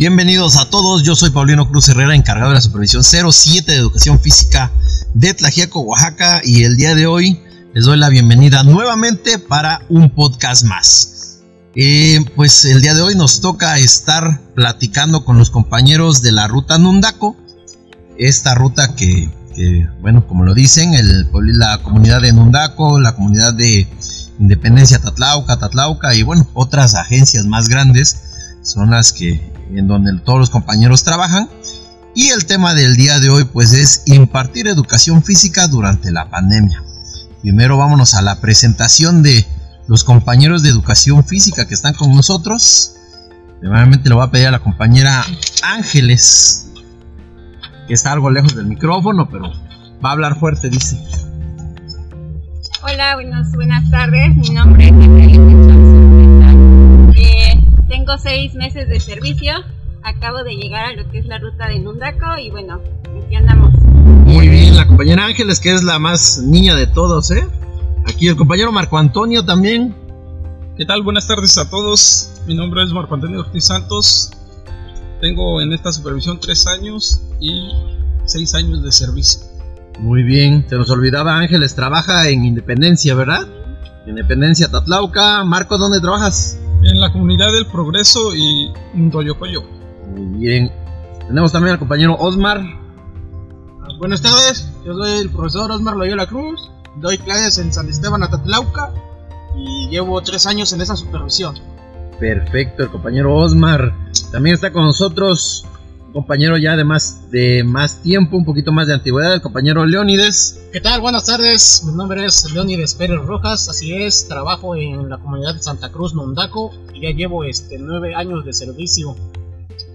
Bienvenidos a todos, yo soy Paulino Cruz Herrera, encargado de la supervisión 07 de Educación Física de Tlajiaco, Oaxaca, y el día de hoy les doy la bienvenida nuevamente para un podcast más. Eh, pues el día de hoy nos toca estar platicando con los compañeros de la ruta Nundaco, esta ruta que, bueno, como lo dicen, la comunidad de Nundaco, la comunidad de Independencia Tatlauca, Tatlauca y bueno, otras agencias más grandes son las que en donde todos los compañeros trabajan. Y el tema del día de hoy pues es impartir educación física durante la pandemia. Primero vámonos a la presentación de los compañeros de educación física que están con nosotros. Primeramente le voy a pedir a la compañera Ángeles, que está algo lejos del micrófono, pero va a hablar fuerte, dice. Hola, buenas, buenas tardes. Mi nombre es Ángeles tengo seis meses de servicio. Acabo de llegar a lo que es la ruta de Nundaco y bueno, aquí andamos. Muy bien, la compañera Ángeles, que es la más niña de todos, ¿eh? Aquí el compañero Marco Antonio también. ¿Qué tal? Buenas tardes a todos. Mi nombre es Marco Antonio Ortiz Santos. Tengo en esta supervisión tres años y seis años de servicio. Muy bien, se nos olvidaba Ángeles, trabaja en Independencia, ¿verdad? Independencia Tatlauca. Marco, ¿dónde trabajas? En la comunidad del Progreso y en Toyocoyo. Muy bien. Tenemos también al compañero Osmar. Buenas tardes, yo soy el profesor Osmar Loyola Cruz. Doy clases en San Esteban Atatlauca y llevo tres años en esa supervisión. Perfecto, el compañero Osmar. También está con nosotros compañero ya de más, de más tiempo, un poquito más de antigüedad, el compañero Leónides. ¿Qué tal? Buenas tardes, mi nombre es Leónides Pérez Rojas, así es, trabajo en la comunidad de Santa Cruz, Nondaco, y ya llevo este, nueve años de servicio.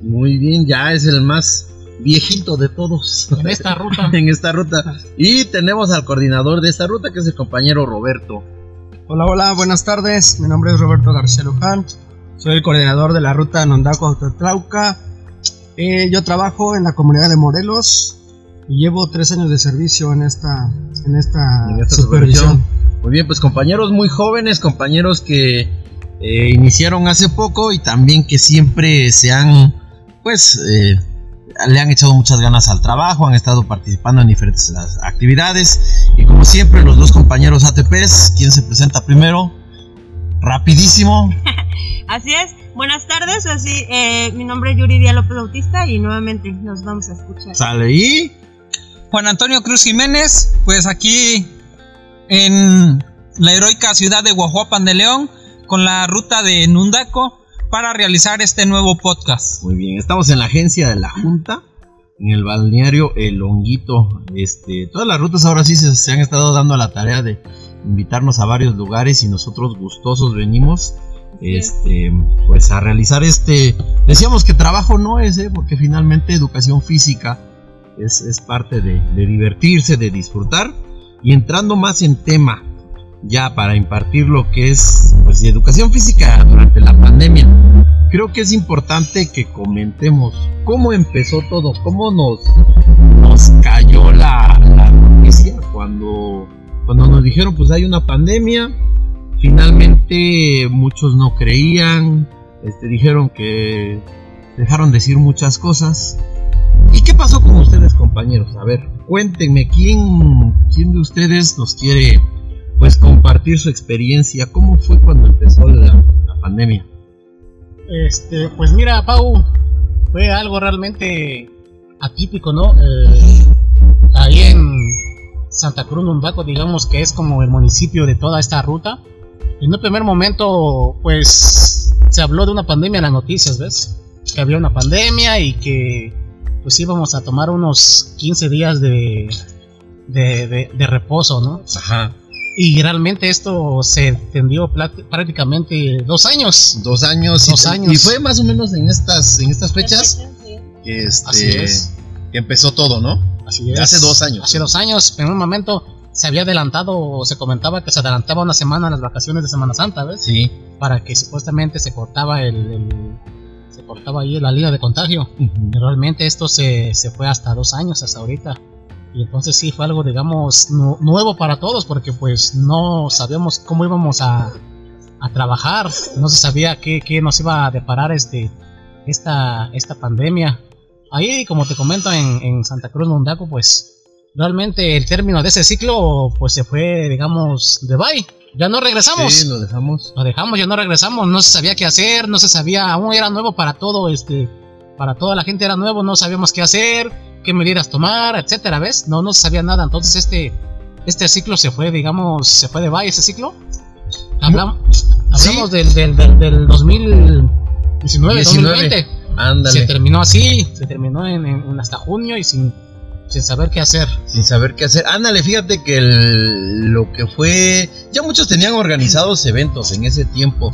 Muy bien, ya es el más viejito de todos. En esta ruta. en esta ruta. Y tenemos al coordinador de esta ruta, que es el compañero Roberto. Hola, hola, buenas tardes. Mi nombre es Roberto García Luján. Soy el coordinador de la ruta Nondaco Tatlauca. Eh, yo trabajo en la comunidad de Morelos y llevo tres años de servicio en esta, en esta, En esta supervisión. Muy bien, pues compañeros muy jóvenes, compañeros que eh, iniciaron hace poco y también que siempre se han, pues, eh, le han echado muchas ganas al trabajo, han estado participando en diferentes actividades y como siempre los dos compañeros ATPs, ¿quién se presenta primero? Rapidísimo. Así es, buenas tardes. Así, eh, mi nombre es Yuridia López Bautista y nuevamente nos vamos a escuchar. Sale y Juan Antonio Cruz Jiménez, pues aquí en la heroica ciudad de Guajuapan de León, con la ruta de Nundaco, para realizar este nuevo podcast. Muy bien, estamos en la agencia de la Junta, en el balneario El Honguito. Este, todas las rutas ahora sí se, se han estado dando a la tarea de invitarnos a varios lugares y nosotros gustosos venimos este, pues a realizar este, decíamos que trabajo no es, ¿eh? porque finalmente educación física es, es parte de, de divertirse, de disfrutar y entrando más en tema ya para impartir lo que es pues, de educación física durante la pandemia. Creo que es importante que comentemos cómo empezó todo, cómo nos, nos cayó la, la noticia cuando, cuando nos dijeron pues hay una pandemia, finalmente muchos no creían, este, dijeron que dejaron decir muchas cosas. ¿Y qué pasó con ustedes compañeros? A ver, cuéntenme, ¿quién, quién de ustedes nos quiere pues compartir su experiencia? ¿Cómo fue cuando empezó la, pandemia? Este, pues mira, Pau, fue algo realmente atípico, ¿no? Eh, Santa Cruz, Nundaco, digamos que es como el municipio de toda esta ruta. En un primer momento, pues se habló de una pandemia en las noticias, ¿ves? Que había una pandemia y que pues íbamos a tomar unos 15 días de, de, de- de reposo, ¿no? Ajá. Y realmente esto se extendió prácticamente dos años. Dos años. Dos y, años. Y fue más o menos en estas, en estas fechas que, este, Así es. que empezó todo, ¿no? Así hace dos años. Hace dos años, en un momento se había adelantado, o se comentaba que se adelantaba una semana las vacaciones de Semana Santa, ¿ves? Sí. Para que supuestamente se cortaba el, el- se cortaba ahí la línea de contagio. Realmente esto se, se fue hasta dos años, hasta ahorita. Y entonces sí fue algo, digamos, nu- nuevo para todos, porque pues no sabíamos cómo íbamos a, a trabajar, no se sabía qué, qué nos iba a deparar este esta, esta pandemia. Ahí, como te comento, en, en Santa Cruz Mundaco, pues realmente el término de ese ciclo pues se fue, digamos, de bye. Ya no regresamos. Sí, lo dejamos. Lo dejamos, ya no regresamos, no se sabía qué hacer, no se sabía, aún era nuevo para todo, este, para toda la gente era nuevo, no sabíamos qué hacer, qué medidas tomar, etcétera, ¿ves? No, no se sabía nada, entonces este, este ciclo se fue, digamos, se fue de bye ese ciclo. Hablam- hablamos del, del, del, del 2019, 2020. Ándale. Se terminó así, en- en hasta junio y sin, sin saber qué hacer. sin saber qué hacer. Ándale, fíjate que el- lo que fue, ya muchos tenían organizados eventos en ese tiempo.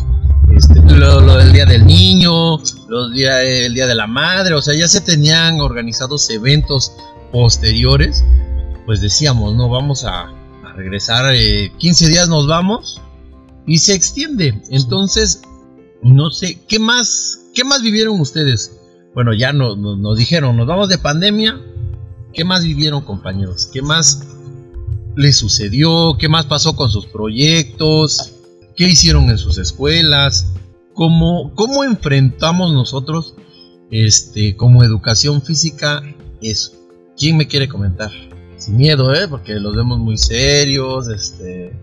Este, lo, lo del Día del Niño, los día, el Día de la Madre, o sea, ya se tenían organizados eventos posteriores. Pues decíamos, no, vamos a, a regresar, eh, 15 días nos vamos y se extiende. Entonces, no sé, ¿qué más, qué más vivieron ustedes? Bueno, ya nos, nos- dijeron, nos vamos de pandemia, ¿Qué más vivieron, compañeros? ¿Qué más les sucedió? ¿Qué más pasó con sus proyectos? ¿Qué hicieron en sus escuelas? ¿Cómo, cómo enfrentamos nosotros, este, como educación física, eso? ¿Quién me quiere comentar? Sin miedo, ¿eh? Porque los vemos muy serios, este...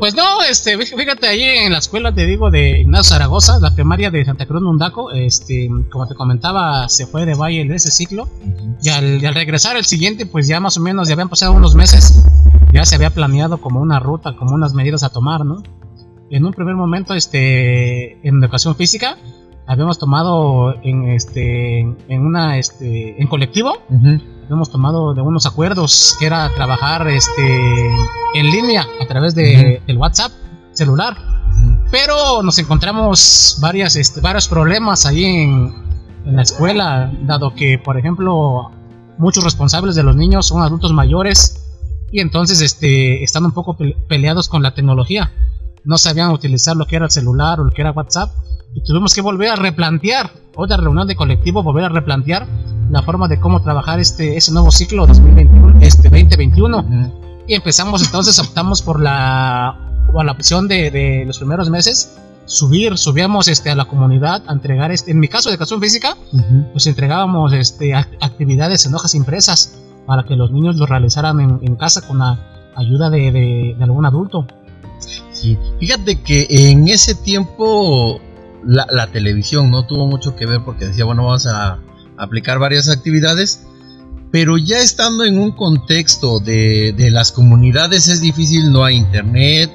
Pues no, este, fí- fíjate ahí en la escuela, te digo, de Ignacio Zaragoza, la primaria de Santa Cruz Mundaco, este, como te comentaba, se fue de valle en ese ciclo. Y al, y al regresar el siguiente, pues ya más o menos ya habían pasado unos meses, ya se había planeado como una ruta, como unas medidas a tomar, ¿no? En un primer momento, este, en educación física, habíamos tomado en, este, en una, este, en colectivo. Hemos tomado de unos acuerdos que era trabajar este en línea a través de el WhatsApp celular. Pero nos encontramos varias este, varios problemas ahí en, en la escuela dado que por ejemplo muchos responsables de los niños son adultos mayores y entonces este están un poco pe- peleados con la tecnología. No sabían utilizar lo que era el celular o lo que era WhatsApp tuvimos que volver a replantear otra reunión de colectivo volver a replantear la forma de cómo trabajar este ese nuevo ciclo 2021 este 2021 Ujú. y empezamos entonces optamos por la por la opción de, de los primeros meses subir subíamos este a la comunidad a entregar este en mi caso de educación física Ujú. pues entregábamos este ac- actividades en hojas impresas para que los niños lo realizaran en, en casa con la ayuda de, de- de algún adulto Sí, fíjate que en ese tiempo la, la televisión no tuvo mucho que ver porque decía, bueno, vamos a aplicar varias actividades, pero ya estando en un contexto de, de las comunidades es difícil, no hay internet,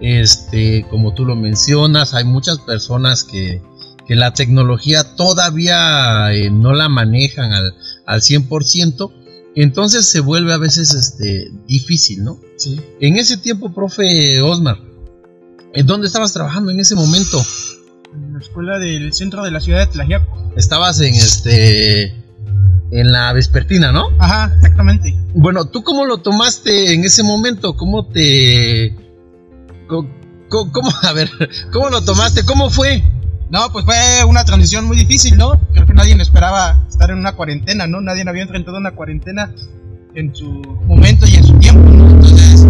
este, como tú lo mencionas, hay muchas personas que, que la tecnología todavía eh, no la manejan al, al 100%, entonces se vuelve a veces este, difícil, ¿no? sí En ese tiempo, profe Osmar, ¿en dónde estabas trabajando en ese momento? La escuela del centro de la ciudad de Tlajiaco. Estabas en este en la vespertina, ¿no? Ajá, exactamente. Bueno, ¿tú cómo lo tomaste en ese momento? ¿Cómo te cómo, a ver, cómo lo tomaste? ¿Cómo fue? No, pues fue una transición muy difícil, ¿no? Creo que nadie esperaba estar en una cuarentena, ¿no? Nadie había enfrentado una cuarentena en su momento y en su tiempo, ¿no? Entonces,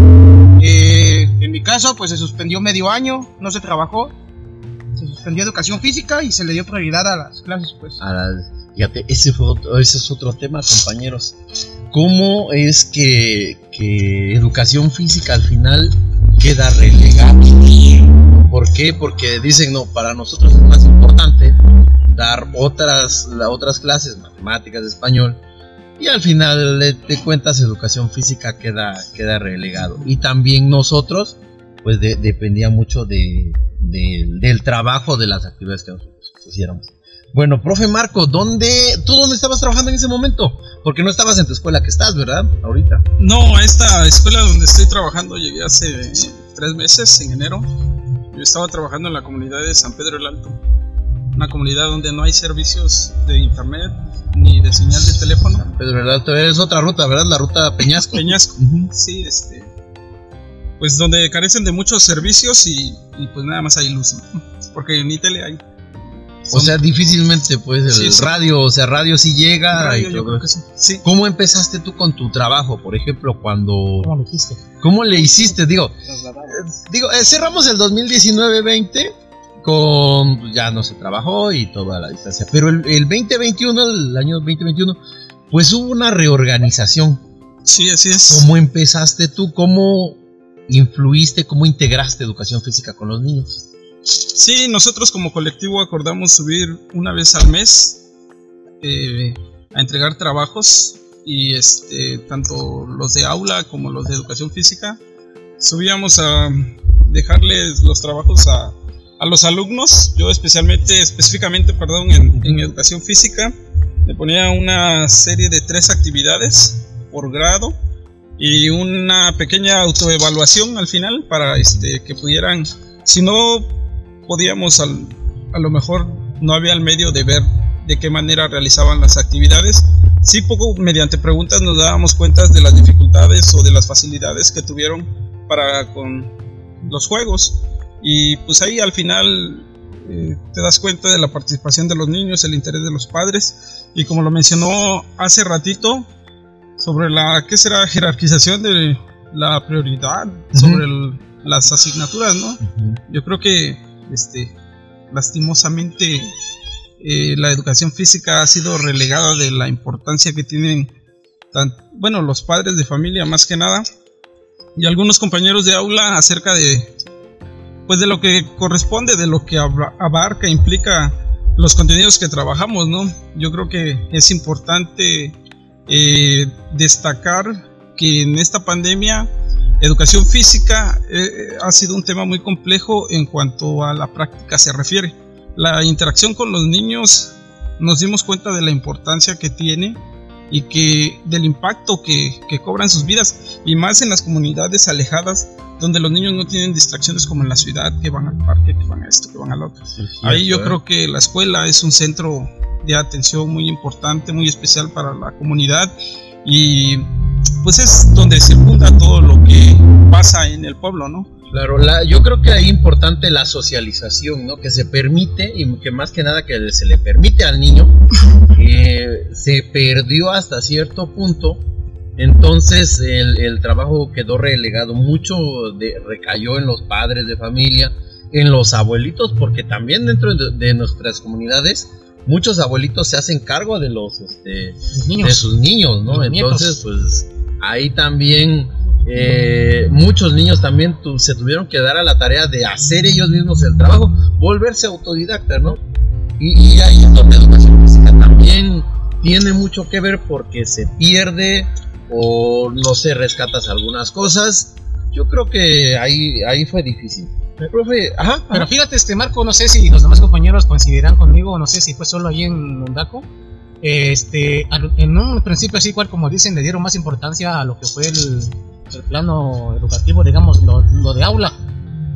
eh, en mi caso, pues se suspendió medio año, no se trabajó, se suspendió educación física y se le dio prioridad a las clases, pues. A las- fíjate, ese, fue otro- ese es otro tema, compañeros. ¿Cómo es que, que educación física al final queda relegada? ¿Por qué? Porque dicen, no, para nosotros es más importante dar otras, otras clases, matemáticas, español, y al final de cuentas educación física queda, queda relegado. Y también nosotros, pues de- dependía mucho de, de- del trabajo de las actividades que nosotros hiciéramos. Bueno, profe Marco, ¿dónde, ¿tú dónde estabas trabajando en ese momento? Porque no estabas en tu escuela que estás, ¿verdad? Ahorita. No, esta escuela donde estoy trabajando llegué hace tres meses, en enero. Yo estaba trabajando en la comunidad de San Pedro el Alto, una comunidad donde no hay servicios de internet ni de señal de teléfono. Pedro del Alto, es otra ruta, ¿verdad? La ruta Peñasco. Peñasco, Ujú. sí, este, pues donde carecen de muchos servicios y, y pues nada más hay luz, ¿no? porque ni tele hay. O sea, difícilmente, pues, el Sí, sí. radio, o sea, radio sí llega. Radio, y yo todo creo que sí. Sí, ¿Cómo empezaste tú con tu trabajo, por ejemplo, cuando... ¿cómo lo hiciste? ¿Cómo le hiciste? Digo, eh, digo eh, cerramos el 2019-20 con pues, ya no se trabajó y toda la distancia. Pero el, el 2021, el año 2021, pues hubo una reorganización. Sí, así es. ¿Cómo empezaste tú? ¿Cómo influiste? ¿Cómo integraste educación física con los niños? Sí, nosotros como colectivo acordamos subir una vez al mes eh, a entregar trabajos y este, tanto los de aula como los de educación física subíamos a dejarles los trabajos a, a los alumnos, yo especialmente, específicamente, perdón, en, en educación física, le ponía una serie de tres actividades por grado y una pequeña autoevaluación al final para este, que pudieran, si no podíamos, al, a lo mejor no había el medio de ver de qué manera realizaban las actividades, sí poco mediante preguntas nos dábamos cuenta de las dificultades o de las facilidades que tuvieron para con los juegos. Y pues ahí al final eh, te das cuenta de la participación de los niños, el interés de los padres. Y como lo mencionó hace ratito sobre la qué será jerarquización de la prioridad sobre el- las asignaturas, ¿no? Yo creo que este lastimosamente eh, la educación física ha sido relegada de la importancia que tienen tan, bueno los padres de familia más que nada y algunos compañeros de aula acerca de pues de lo que corresponde de lo que abarca implica los contenidos que trabajamos no yo creo que es importante eh, destacar que en esta pandemia educación física eh, ha sido un tema muy complejo en cuanto a la práctica se refiere. La interacción con los niños nos dimos cuenta de la importancia que tiene y que del impacto que, que cobra en sus vidas y más en las comunidades alejadas donde los niños no tienen distracciones como en la ciudad que van al parque, que van a esto, que van al otro. Ahí yo creo que la escuela es un centro de atención muy importante, muy especial para la comunidad y pues es donde circunda todo lo que pasa en el pueblo, ¿no? Claro, la, yo creo que hay importante la socialización, ¿no? Que se permite y que más que nada que se le permite al niño, eh, se perdió hasta cierto punto. Entonces el, el trabajo quedó relegado, mucho de, recayó en los padres de familia, en los abuelitos, porque también dentro de, de nuestras comunidades muchos abuelitos se hacen cargo de los este, niños. de sus niños, ¿no? Los nietos. Entonces, pues ahí también eh, muchos niños también tu- se tuvieron que dar a la tarea de hacer ellos mismos el trabajo, volverse autodidactas, ¿no? Y, y ahí es donde educación física también tiene mucho que ver porque se pierde o no se rescatas algunas cosas. Yo creo que ahí, ahí fue difícil. Profe, ajá, Pero fíjate, este Marco, no sé si los demás compañeros coincidirán conmigo, no sé si fue solo ahí en Mondaco. Este, en un principio, así cual como dicen, le dieron más importancia a lo que fue el, el plano educativo, digamos, lo, lo de aula.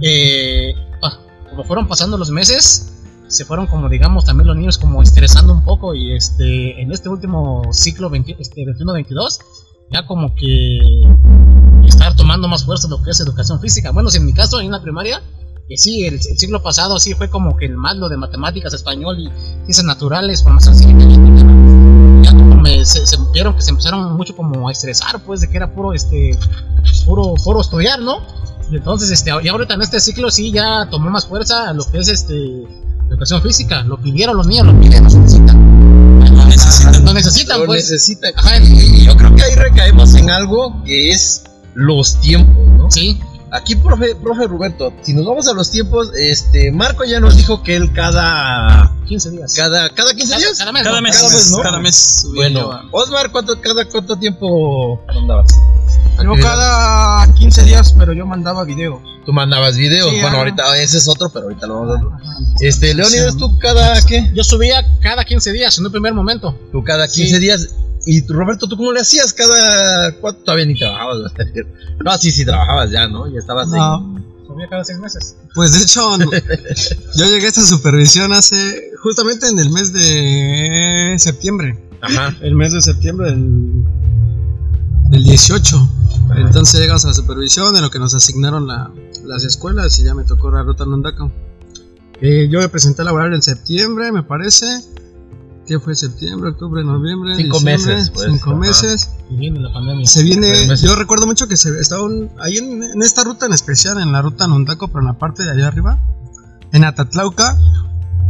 Eh, ah, como fueron pasando los meses, se fueron como, digamos, también los niños como estresando un poco y este, en este último ciclo 20 este, 21-22, ya como que estar tomando más fuerza lo que es educación física. Bueno, si en mi caso, en la primaria, que sí, el, el siglo pasado sí fue como que el más de matemáticas, español y ciencias naturales, formación cívica. Ya como me, se, se vieron que se empezaron mucho como a estresar, pues, de que era puro, este, puro, puro estudiar, ¿no? Y entonces, este, y ahorita en este ciclo sí ya tomó más fuerza lo que es, este, educación física. Lo pidieron los niños, lo piden, lo necesitan. Necesitan. Lo necesitan, Lo pues. necesitan. Ajá, Y yo creo que ahí recaemos en algo que es los tiempos, ¿no? sí, Aquí, profe, profe Roberto, si nos vamos a los tiempos, este, Marco ya nos dijo que él cada, 15 días. cada, cada 15 días. Cada mes. Cada ¿no? mes, Cada mes, ¿no? cada mes subía Bueno, Osmar, ¿cuánto, cada cuánto tiempo mandabas? Yo cada 15 días, pero yo mandaba videos. Tú mandabas videos. Sí, bueno, ahorita ese es otro, pero ahorita lo vamos a Este, Leonidas, tú cada qué? Yo subía cada 15 días en un primer momento. Tú cada 15 Sí. días. Y tú, Roberto, ¿tú cómo le hacías cada cuánto? Todavía ni trabajabas. No, sí, sí, trabajabas ya, ¿no? Ya estabas ahí. No, Subía cada 6 meses. pues de hecho, no. yo llegué a esta supervisión hace justamente en el mes de septiembre. Ajá. El mes de septiembre del, del 18. Entonces llegamos a la supervisión de lo que nos asignaron la- las escuelas y ya me tocó la ruta Nondaco. Eh, yo me presenté a laborar en septiembre, me parece. ¿Qué fue septiembre, octubre, noviembre? Cinco diciembre? meses, pues, cinco ajá. meses. Y viene la pandemia. Se viene, yo recuerdo mucho que se estaban ahí en, en esta ruta en especial, en la ruta Nondaco, pero en la parte de allá arriba, En Atatlauca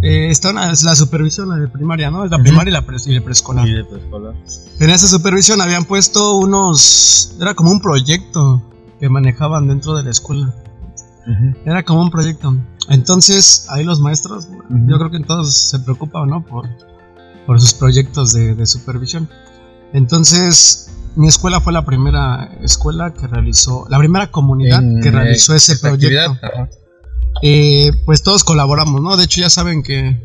eh, está una- es la supervisión la de primaria, ¿no? Es la primaria y la, pre- y la preescolar. Y de preescolar. En esa supervisión habían puesto unos. Era como un proyecto que manejaban dentro de la escuela. Era como un proyecto. Entonces, ahí los maestros, yo creo que todos se preocupan, ¿no? Por, por sus proyectos de, de supervisión. Entonces, mi escuela fue la primera escuela que realizó, la primera comunidad En, que realizó ese proyecto. actividad, ajá. Eh, pues todos colaboramos, ¿no? De hecho, ya saben que.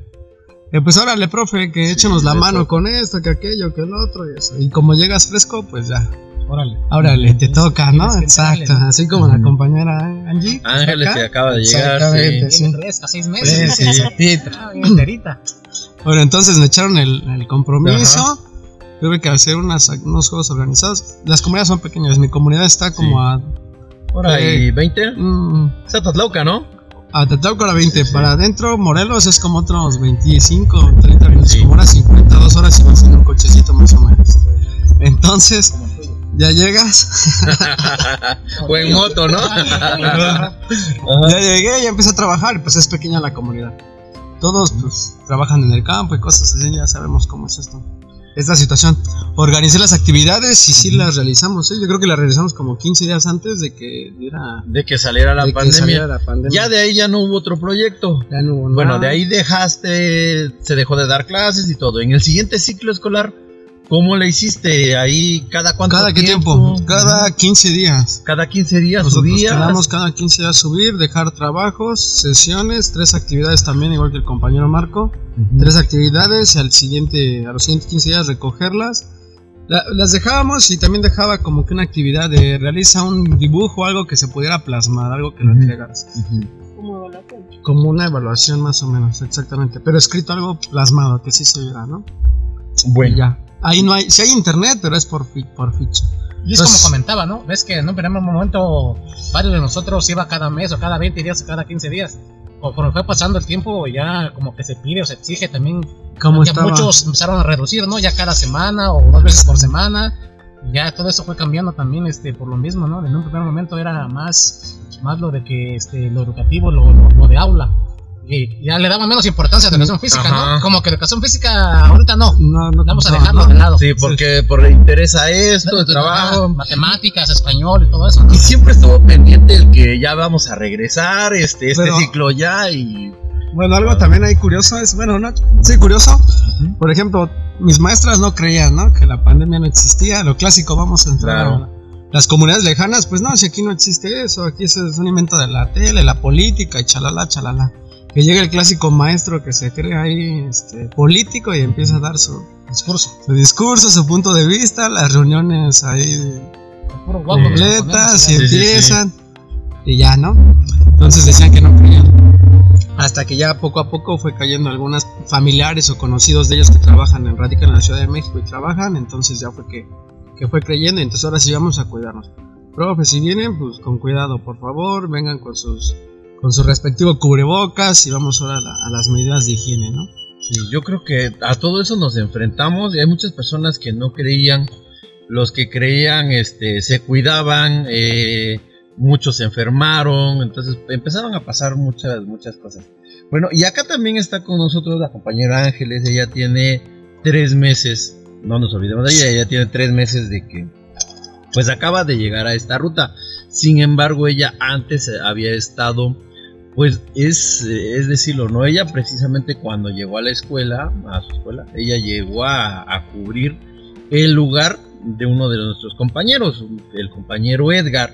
que, pues órale, profe, que échenos la mano todo. con esto, que aquello, que el otro y eso. Y como llegas fresco, pues ya. Órale. Órale, te toca, ¿no? Exacto. entrarle. Así como la compañera Angie. Ángeles acá. que acaba de llegar. Exactamente, sí. sí. Tres a seis meses. Sí, sí, sí. Enterita. Bueno, entonces me echaron el, el compromiso. Tuve que hacer unas, unos juegos organizados. Las comunidades son pequeñas. Mi comunidad está como a. Hora y 20. mm, Es Atatlauca, ¿no? A Tatlauca hora 20. Sí, sí. Para adentro, Morelos es como otros 25, 30 minutos. Sí. Como unas 52 horas y vas en un cochecito más o menos. Entonces, ya llegas. o en moto, ¿no? Ya llegué, ya empecé a trabajar, pues es pequeña la comunidad. Todos pues trabajan en el campo y cosas así, ya sabemos cómo es esto. Esta situación. Organicé las actividades y sí las realizamos, ¿eh? yo creo que las realizamos como 15 días antes de que diera de que saliera la de que pandemia. saliera la pandemia. Ya de ahí ya no hubo otro proyecto. Ya no hubo Bueno, nada. de ahí dejaste, se dejó de dar clases y todo. En el siguiente ciclo escolar, ¿cómo le hiciste? Ahí cada cuánto ¿Cada qué tiempo? Cada 15 días. cada 15 días Nosotros subías. quedamos cada 15 días subir, dejar trabajos, sesiones, tres actividades también, igual que el compañero Marco. Ujú. tres actividades y al siguiente, a los siguientes 15 días recogerlas. La- las dejábamos y también dejaba como que una actividad de realiza un dibujo, algo que se pudiera plasmar, algo que lo Ujú. entregaras. Como una evaluación más o menos, exactamente. Pero escrito algo plasmado, que sí se viera, ¿no? Y Bueno, ya. Ahí no hay, sí hay internet, pero es por, por ficha. Y es como comentaba, ¿no? Ves que en un primer momento varios de nosotros iba cada mes o cada 20 días o cada 15 días. Conforme fue pasando el tiempo, ya como que se pide o se exige también. ¿Cómo ya estaba? muchos empezaron a reducir, ¿no? Ya cada semana o dos veces por semana. Ya todo eso fue cambiando también este, por lo mismo, ¿no? En un primer momento era más, más lo de que este, lo educativo, lo, lo, lo de aula. Y ya le daba menos importancia a la educación física, Ajá. ¿no? Como que educación física ahorita no. No, no, Vamos a dejarlo no. de lado. sí, porque por le interesa esto, el trabajo. Matemáticas, español y todo eso. ¿no? Y siempre estuvo pendiente el que ya vamos a regresar, este, este Pero- ciclo ya y... Bueno, algo también ahí curioso es, bueno, no, sí, curioso. Por ejemplo, mis maestras no creían, ¿no? Que la pandemia no existía, lo clásico, vamos a entrar Claro. a las comunidades lejanas, pues no, si aquí no existe eso, aquí eso es un invento de la tele, la política y chalala, chalala. Que llega el clásico maestro que se cree ahí este, político y empieza a dar su Discurso. su discurso, su punto de vista, las reuniones ahí completas y sí, sí. empiezan y ya, ¿no? Entonces decían que no creían. Hasta que ya poco a poco fue cayendo algunas familiares o conocidos de ellos que trabajan en radican en la Ciudad de México y trabajan, entonces ya fue que, que fue creyendo, entonces ahora sí vamos a cuidarnos. Profe, si vienen, pues con cuidado, por favor, vengan con sus con su respectivo cubrebocas y vamos ahora a, a las medidas de higiene, ¿no? Sí, yo creo que a todo eso nos enfrentamos y hay muchas personas que no creían, los que creían este, se cuidaban, eh, muchos se enfermaron, entonces empezaron a pasar muchas, muchas cosas. Bueno, y acá también está con nosotros la compañera Ángeles, ella tiene tres meses, no nos olvidemos de ella, ella tiene tres meses de que pues acaba de llegar a esta ruta. Sin embargo, ella antes había estado pues es, es decirlo, ¿no? Ella precisamente cuando llegó a la escuela, a su escuela, ella llegó a, a cubrir el lugar de uno de nuestros compañeros, el compañero Edgar,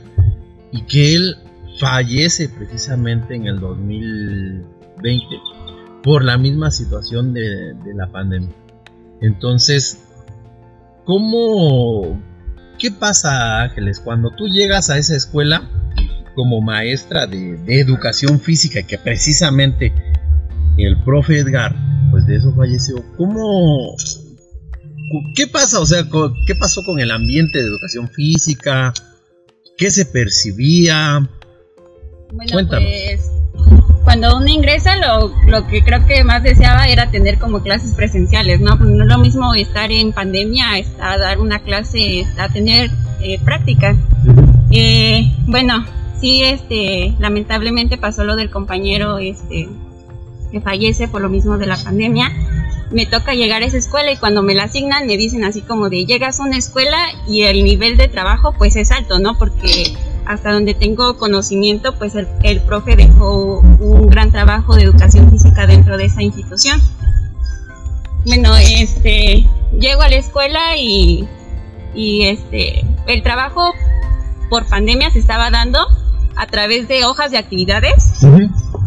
y que él fallece precisamente en el 2020 por la misma situación de, de la pandemia. Entonces, ¿cómo, qué pasa, Ángeles, cuando tú llegas a esa escuela? Como maestra de, de educación física, que precisamente el profe Edgar, pues de eso falleció. ¿Cómo? ¿Qué pasa? O sea, ¿qué pasó con el ambiente de educación física? ¿Qué se percibía? Bueno, Cuéntanos. pues cuando uno ingresa, lo, lo que creo que más deseaba era tener como clases presenciales, ¿no? Pues no es lo mismo estar en pandemia, a, a dar una clase, a tener eh, prácticas. Eh, bueno, sí, este, lamentablemente pasó lo del compañero este, que fallece por lo mismo de la pandemia. Me toca llegar a esa escuela y cuando me la asignan me dicen así como de llegas a una escuela y el nivel de trabajo pues es alto, ¿no? Porque hasta donde tengo conocimiento pues el, el profe dejó un gran trabajo de educación física dentro de esa institución. Bueno, este, llego a la escuela y, y este, el trabajo por pandemia se estaba dando a través de hojas de actividades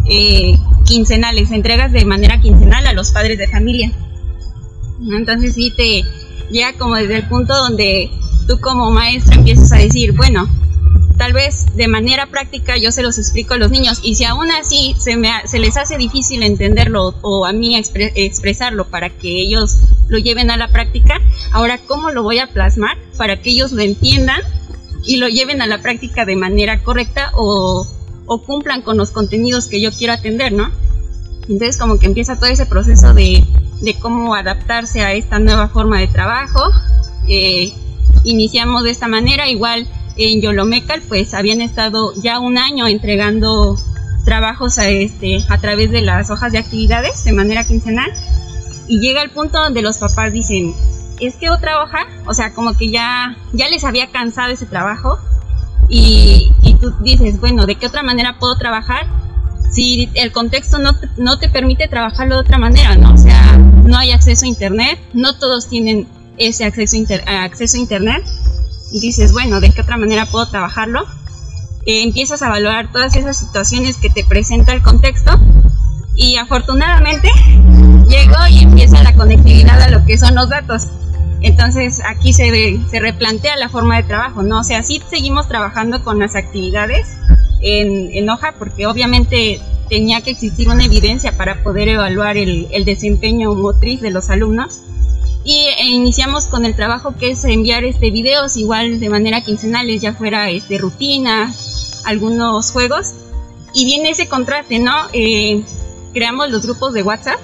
eh, quincenales, entregas de manera quincenal a los padres de familia. Entonces sí te llega como desde el punto donde tú como maestra empiezas a decir, bueno, tal vez de manera práctica yo se los explico a los niños y si aún así se, me, se les hace difícil entenderlo o a mí expre, expresarlo para que ellos lo lleven a la práctica, ahora cómo lo voy a plasmar para que ellos lo entiendan y lo lleven a la práctica de manera correcta o, o cumplan con los contenidos que yo quiero atender, ¿no? Entonces como que empieza todo ese proceso de, de cómo adaptarse a esta nueva forma de trabajo. Eh, iniciamos de esta manera, igual en Yolomecal pues habían estado ya un año entregando trabajos a, este, a través de las hojas de actividades de manera quincenal y llega el punto donde los papás dicen, es que otra hoja, o sea, como que ya, ya les había cansado ese trabajo y, tú dices, bueno, ¿de qué otra manera puedo trabajar? Si el contexto no no te permite trabajarlo de otra manera, ¿no? O sea, no hay acceso a Internet, no todos tienen ese acceso, inter, acceso a Internet y dices, bueno, ¿de qué otra manera puedo trabajarlo? Eh, empiezas a valorar todas esas situaciones que te presenta el contexto y afortunadamente llego y empieza la conectividad a lo que son los datos. Entonces aquí se, se replantea la forma de trabajo, ¿no? O sea, sí seguimos trabajando con las actividades en, en hoja porque obviamente tenía que existir una evidencia para poder evaluar el, el desempeño motriz de los alumnos. Y e iniciamos con el trabajo que es enviar este videos igual de manera quincenales ya fuera este rutina algunos juegos. Y viene ese contraste no eh, creamos los grupos de WhatsApp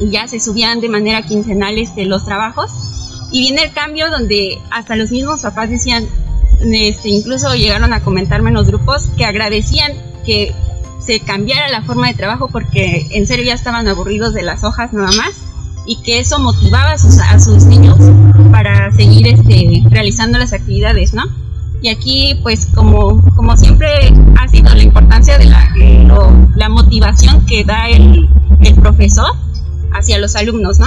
y ya se subían de manera quincenal este, los trabajos y viene el cambio donde hasta los mismos papás decían este, incluso llegaron a comentarme en los grupos que agradecían que se cambiara la forma de trabajo porque en serio ya estaban aburridos de las hojas nada más y que eso motivaba a sus, a sus niños para seguir este, realizando las actividades, ¿no? Y aquí, pues, como, como siempre ha sido la importancia de la, lo, la motivación que da el, el, profesor hacia los alumnos, ¿no?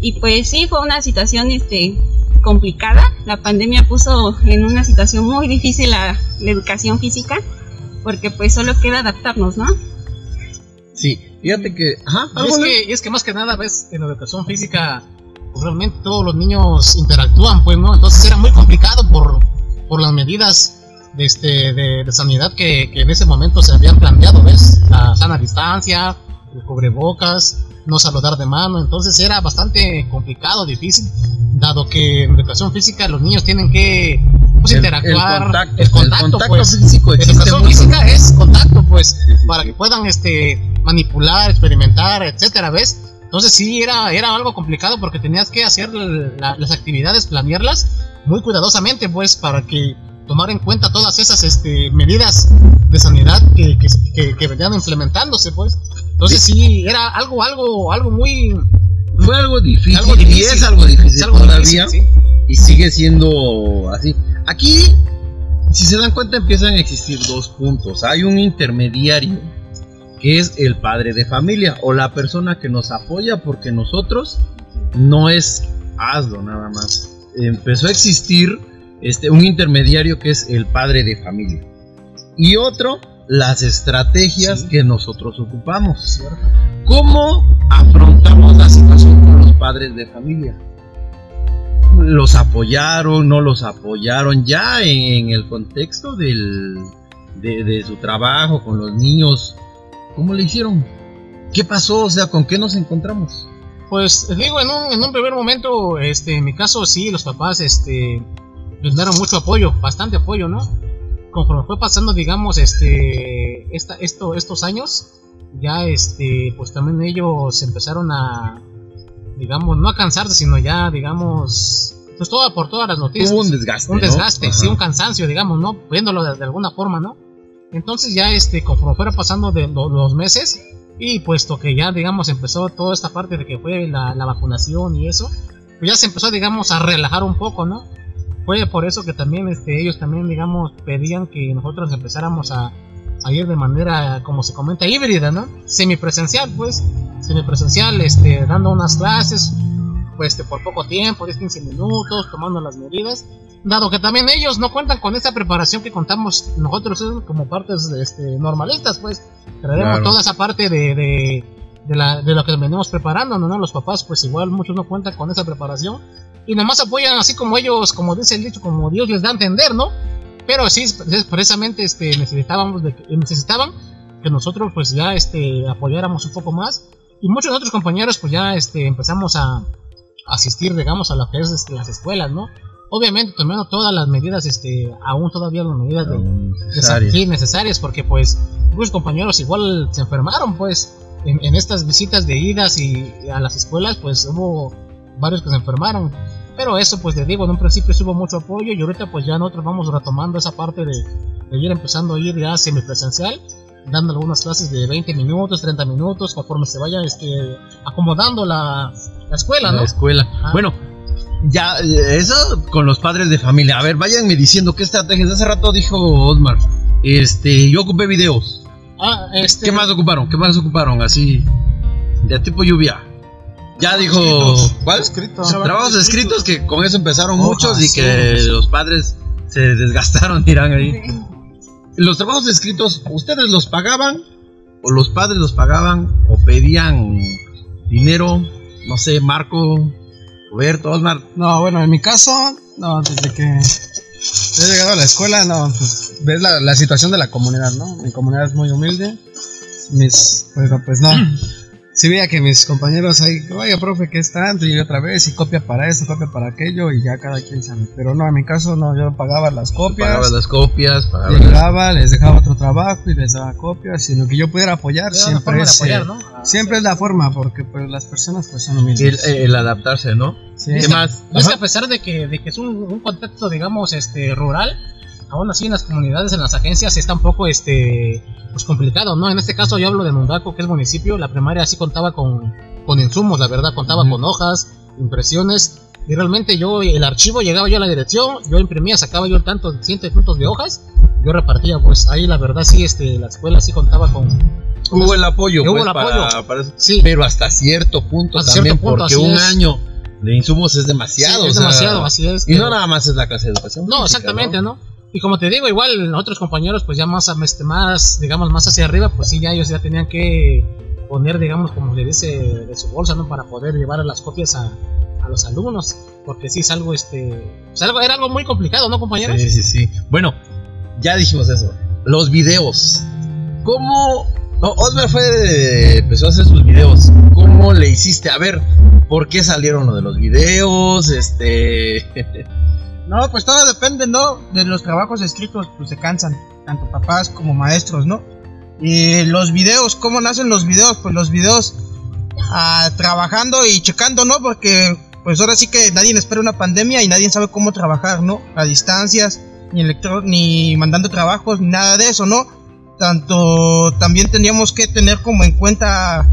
Y pues sí, fue una situación este, complicada. La pandemia puso en una situación muy difícil la, la educación física, porque pues solo queda adaptarnos, ¿no? Sí, fíjate que. Ajá, y, es que, y es que más que nada, ves, en la educación física, pues realmente todos los niños interactúan, pues, ¿no? Entonces era muy complicado por, por las medidas de, este, de, de sanidad que, que, en ese momento se habían planteado, ¿ves? La sana distancia, el cubrebocas, no saludar de mano, entonces era bastante complicado, difícil, dado que en educación física los niños tienen que pues, El- interactuar, el contacto, el contacto, el contacto pues. físico educación mucho. física es contacto, pues, Sí, sí, para sí. que puedan este manipular, experimentar, etcétera, ¿ves? Entonces sí era, era algo complicado porque tenías que hacer la- las actividades, planearlas muy cuidadosamente, pues, para que tomar en cuenta todas esas este, medidas de sanidad que, que, que- que venían implementándose, pues. Entonces sí, era algo, algo, algo muy, Fue algo difícil, algo y es algo difícil todavía sí. y sigue siendo así. Aquí, si se dan cuenta, empiezan a existir dos puntos. Hay un intermediario que es el padre de familia o la persona que nos apoya porque nosotros no es hazlo nada más. Empezó a existir este, un intermediario que es el padre de familia y otro las estrategias Sí. que nosotros ocupamos. ¿Cómo afrontamos la situación con los padres de familia? ¿Los apoyaron? ¿No los apoyaron? Ya en, en el contexto del, de, de su trabajo con los niños, ¿cómo le hicieron? ¿Qué pasó? O sea, ¿con qué nos encontramos? Pues digo, en un, en un primer momento, este, en mi caso sí, los papás este, brindaron mucho apoyo, bastante apoyo, ¿no? Conforme fue pasando, digamos, este, esta, esto, estos años, ya este, pues también ellos empezaron a, digamos, no a cansarse, sino ya, digamos, pues toda, por todas las noticias. Hubo un desgaste. un ¿no? desgaste, sí, Ajá. un cansancio, digamos, ¿no? Viéndolo de, de alguna forma, ¿no? Entonces ya, este, conforme fuera pasando de lo- los meses, Y puesto que ya, digamos, empezó toda esta parte de que fue la, la vacunación y eso, pues ya se empezó, digamos, a relajar un poco, ¿no? Fue por eso que también este, ellos también, digamos, pedían que nosotros empezáramos a, a ir de manera, como se comenta, híbrida, ¿no? Semipresencial, pues, semipresencial, este, dando unas clases, pues, este, por poco tiempo, 10, 15 minutos, tomando las medidas, dado que también ellos no cuentan con esa preparación que contamos nosotros ¿eh? como partes este, normalistas, pues, traemos Claro. toda esa parte de, de, de, la, de lo que venimos preparando, ¿no? Los papás, pues, igual muchos no cuentan con esa preparación y nomás apoyan así como ellos, como dice el dicho, como Dios les da a entender, ¿no? Pero sí, precisamente este, necesitábamos de necesitaban que nosotros pues ya este, apoyáramos un poco más. Y muchos otros compañeros pues ya este, empezamos a asistir, digamos, a lo que es este, las escuelas, ¿no? Obviamente tomando todas las medidas, este, aún todavía las medidas de, Necesarias. Sí, necesarias, porque pues muchos compañeros igual se enfermaron, pues en, en estas visitas de idas y a las escuelas, pues hubo varios que se enfermaron. Pero eso, pues te digo, en un principio sí hubo mucho apoyo y ahorita pues ya nosotros vamos retomando esa parte de, de ir empezando a ir ya semipresencial, dando algunas clases de 20 minutos, 30 minutos, conforme se vaya este, acomodando la, la escuela, ¿no? la escuela. Ah. Bueno, ya, eh, eso con los padres de familia. A ver, váyanme diciendo qué estrategias. Hace rato dijo Osmar, este, yo ocupé videos. Ah, este, ¿Qué más ocuparon? ¿Qué más ocuparon? Así, de tipo lluvia. Ya dijo, Escritos. ¿cuál? Escritos. Trabajos escritos que con eso empezaron muchos y que sí. los padres se desgastaron, dirán ahí. Los trabajos escritos, ¿ustedes los pagaban? ¿O los padres los pagaban? ¿O pedían dinero? No sé, Marco, Roberto, Osmar. No, bueno, en mi caso, no, desde que he llegado a la escuela, no, pues ves la, la situación de la comunidad, ¿no? Mi comunidad es muy humilde. Mis, pero pues no. Si veía que mis compañeros ahí, oye, profe, ¿qué es tanto? Y otra vez, y copia para esto, copia para aquello, y ya cada quien sabe. Pero no, en mi caso, no, yo pagaba las copias. Pagabas las copias, pagabas las- Llegaba, les dejaba otro trabajo y les daba copias, sino que yo pudiera apoyar, era siempre es, apoyar, eh, ¿no? siempre es la forma, porque pues las personas pues son el, humildes. el adaptarse, ¿no? Sí. ¿Qué más? Es que a pesar de que, de que es un, un contexto, digamos, este, rural, aún así en las comunidades, en las agencias, está un poco este, pues complicado, ¿no? En este caso yo hablo de Mundaco, que es municipio, la primaria sí contaba con, con insumos, la verdad, contaba con hojas, impresiones, y realmente yo, el archivo llegaba yo a la dirección, yo imprimía, sacaba yo el tanto, cientos de puntos de hojas, yo repartía, pues ahí la verdad sí, este, la escuela sí contaba con... Hubo el apoyo, Hubo pues, el apoyo. para eso. Sí, pero hasta cierto punto Hasta también, cierto punto, porque un es. año de insumos es demasiado. sí, es sea, demasiado, así es. Y pero- no nada más es la clase de educación. No, física, exactamente, ¿no? Y como te digo, igual otros compañeros, pues ya más, este, más, digamos, más hacia arriba, pues sí, ya ellos ya tenían que poner, digamos, como le dice, de su bolsa, ¿no? Para poder llevar las copias a, a los alumnos, porque sí es algo, este, pues algo, era algo muy complicado, ¿no, compañeros? Sí, sí, sí. Bueno, ya dijimos eso. Los videos. ¿Cómo? No, Osmer fue, empezó a hacer sus videos. ¿Cómo le hiciste? A ver, ¿por qué salieron lo de los videos? Este. No, pues todo depende, ¿no? De los trabajos escritos, pues se cansan, tanto papás como maestros, ¿no? Y los videos, ¿cómo nacen los videos? Pues los videos ah, trabajando y checando, ¿no? Porque pues ahora sí que nadie espera una pandemia y nadie sabe cómo trabajar, ¿no? A distancias, ni electro ni mandando trabajos, ni nada de eso, ¿no? Tanto también teníamos que tener como en cuenta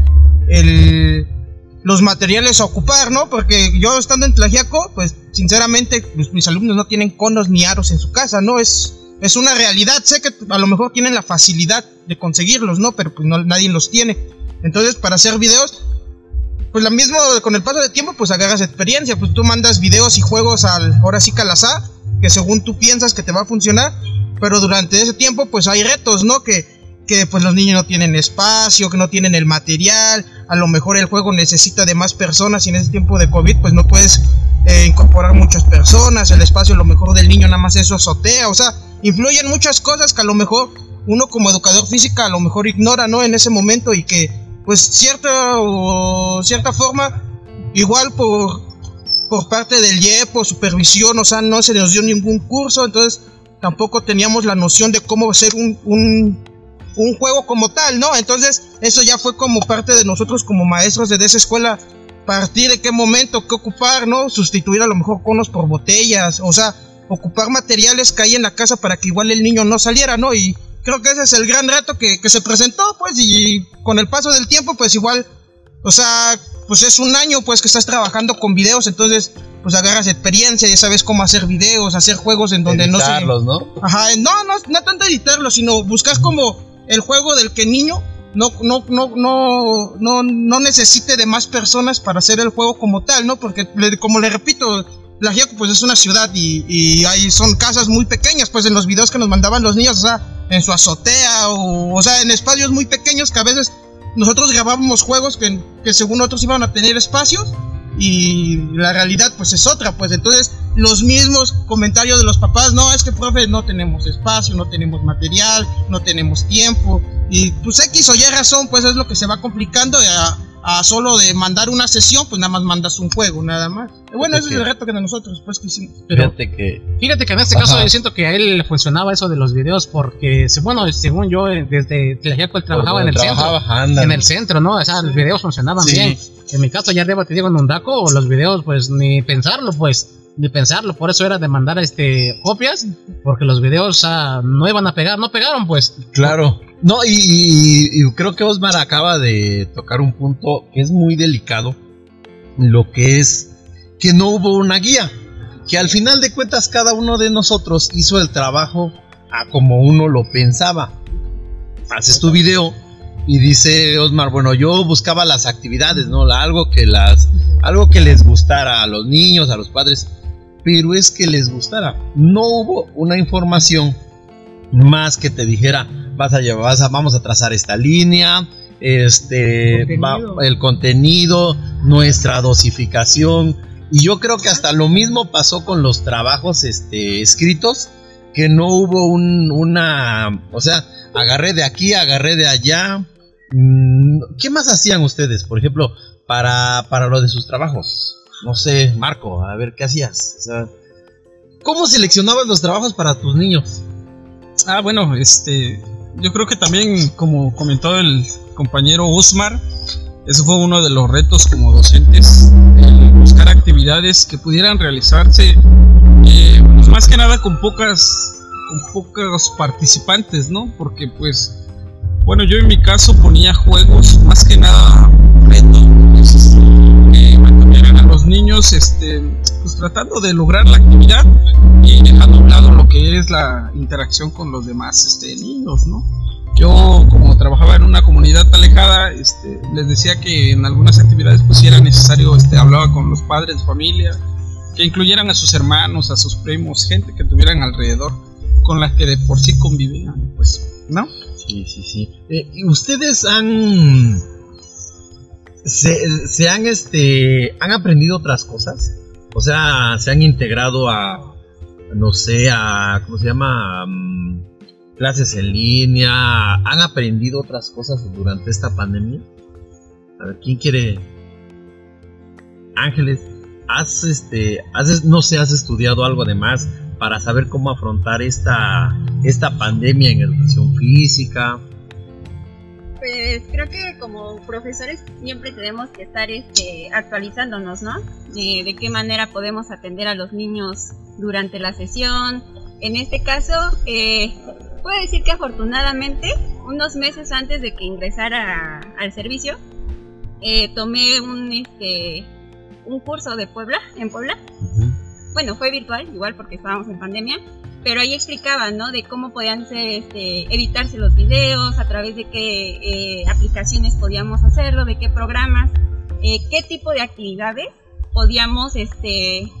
el los materiales a ocupar, ¿no? Porque yo estando en Tlajiaco, pues sinceramente pues, mis alumnos no tienen conos ni aros en su casa, ¿no? Es, es una realidad, sé que a lo mejor tienen la facilidad de conseguirlos, ¿no? Pero pues no, nadie los tiene. Entonces, para hacer videos, pues lo mismo con el paso de tiempo, pues agarras experiencia, pues tú mandas videos y juegos al, ahora sí que que según tú piensas que te va a funcionar, pero durante ese tiempo pues hay retos, ¿no? Que, que pues los niños no tienen espacio, que no tienen el material, a lo mejor el juego necesita de más personas y en ese tiempo de COVID pues no puedes eh, incorporar muchas personas, el espacio a lo mejor del niño nada más eso azotea, o sea, influyen muchas cosas que a lo mejor uno como educador física a lo mejor ignora, ¿no? En ese momento y que pues cierta o cierta forma igual por por parte del IEP o supervisión, o sea, no se nos dio ningún curso, entonces tampoco teníamos la noción de cómo un, un, un juego como tal, ¿no? Entonces eso ya fue como parte de nosotros como maestros de esa escuela, partir de qué momento, qué ocupar, ¿no? Sustituir a lo mejor conos por botellas, o sea, ocupar materiales que hay en la casa para que igual el niño no saliera, ¿no? Y creo que ese es el gran reto que, que se presentó, pues, y con el paso del tiempo, pues igual, o sea, pues es un año, pues, que estás trabajando con videos, entonces, pues agarras experiencia, ya sabes cómo hacer videos, hacer juegos en donde no se... Editarlos, ¿no? Ajá, no, no, no tanto editarlo, sino buscas como el juego del que niño no, no, no, no, no, no necesite de más personas para hacer el juego como tal, ¿no? Porque, como le repito, la Giaco, pues es una ciudad y, y ahí son casas muy pequeñas, pues en los videos que nos mandaban los niños, o sea, en su azotea o, o sea, en espacios muy pequeños que a veces nosotros grabábamos juegos que, que según otros iban a tener espacios y la realidad pues es otra, pues entonces los mismos comentarios de los papás, no, es que profe no tenemos espacio, no tenemos material, no tenemos tiempo y pues X o Y razón pues es lo que se va complicando y a, a solo de mandar una sesión pues nada más mandas un juego, nada más. Y bueno, ese es el reto que nosotros pues que hicimos. Pero Fíjate que fíjate que en este Ajá. caso yo siento que a él le funcionaba eso de los videos porque, bueno, según yo, eh, desde Tlaxiaco él trabajaba en el trabajaba, centro. ándale. En el centro, ¿no? O sea, los videos funcionaban Sí. bien. En mi caso, ya arriba te digo en Undaco, los videos, pues ni pensarlo, pues, ni pensarlo. Por eso era de mandar este, copias, porque los videos ah, no iban a pegar, no pegaron, pues. Claro. No, y, y- y creo que Osmar acaba de tocar un punto que es muy delicado. Lo que es que no hubo una guía. Que al final de cuentas cada uno de nosotros hizo el trabajo a como uno lo pensaba. Haces tu video y dice Osmar, bueno, yo buscaba las actividades, ¿no? Algo que las algo que les gustara a los niños, a los padres, pero es que les gustara. No hubo una información más que te dijera, vas a llevar, vas a- vamos a trazar esta línea, este, Contenido. va- el contenido, nuestra dosificación. Y yo creo que hasta lo mismo pasó con los trabajos este, escritos, que no hubo un, una, o sea, agarré de aquí, agarré de allá. Mm, ¿Qué más hacían ustedes, por ejemplo, para, para lo de sus trabajos? No sé, Marco, a ver, ¿qué hacías? ¿Cómo seleccionabas los trabajos para tus niños? Ah, bueno, este, yo creo que también, como comentó el compañero Usmar, eso fue uno de los retos como docentes, buscar actividades que pudieran realizarse, eh, pues más que nada con pocas, con pocos participantes, ¿no? Porque pues, bueno, yo en mi caso ponía juegos, más que nada retos, pues, mantuvieran a los niños, este, pues tratando de lograr la actividad y dejando a un lado lo que es la interacción con los demás este, niños, ¿no? Yo, como trabajaba en una comunidad alejada, este, les decía que en algunas actividades pues era necesario, este, hablaba con los padres, familia, que incluyeran a sus hermanos, a sus primos, gente que tuvieran alrededor, con las que de por sí convivían, pues, ¿no? Sí, sí, sí. Eh, ¿y ¿Ustedes han se, han este han aprendido otras cosas? O sea, se han integrado a no sé, a ¿cómo se llama? Mm, clases en línea, han aprendido otras cosas durante esta pandemia. A ver, ¿quién quiere? Ángeles, has este, has, no sé, has estudiado algo de más para saber cómo afrontar esta, esta pandemia en educación física. Pues creo que como profesores siempre tenemos que estar este, actualizándonos, ¿no? De, de qué manera podemos atender a los niños durante la sesión. En este caso, eh, puedo decir que afortunadamente, unos meses antes de que ingresara al servicio, eh, tomé un, este, un curso de Puebla, en Puebla. Bueno, fue virtual, igual porque estábamos en pandemia, pero ahí explicaban, ¿no? De cómo podían ser, este, editarse los videos, a través de qué eh, aplicaciones podíamos hacerlo, de qué programas, eh, qué tipo de actividades podíamos, este,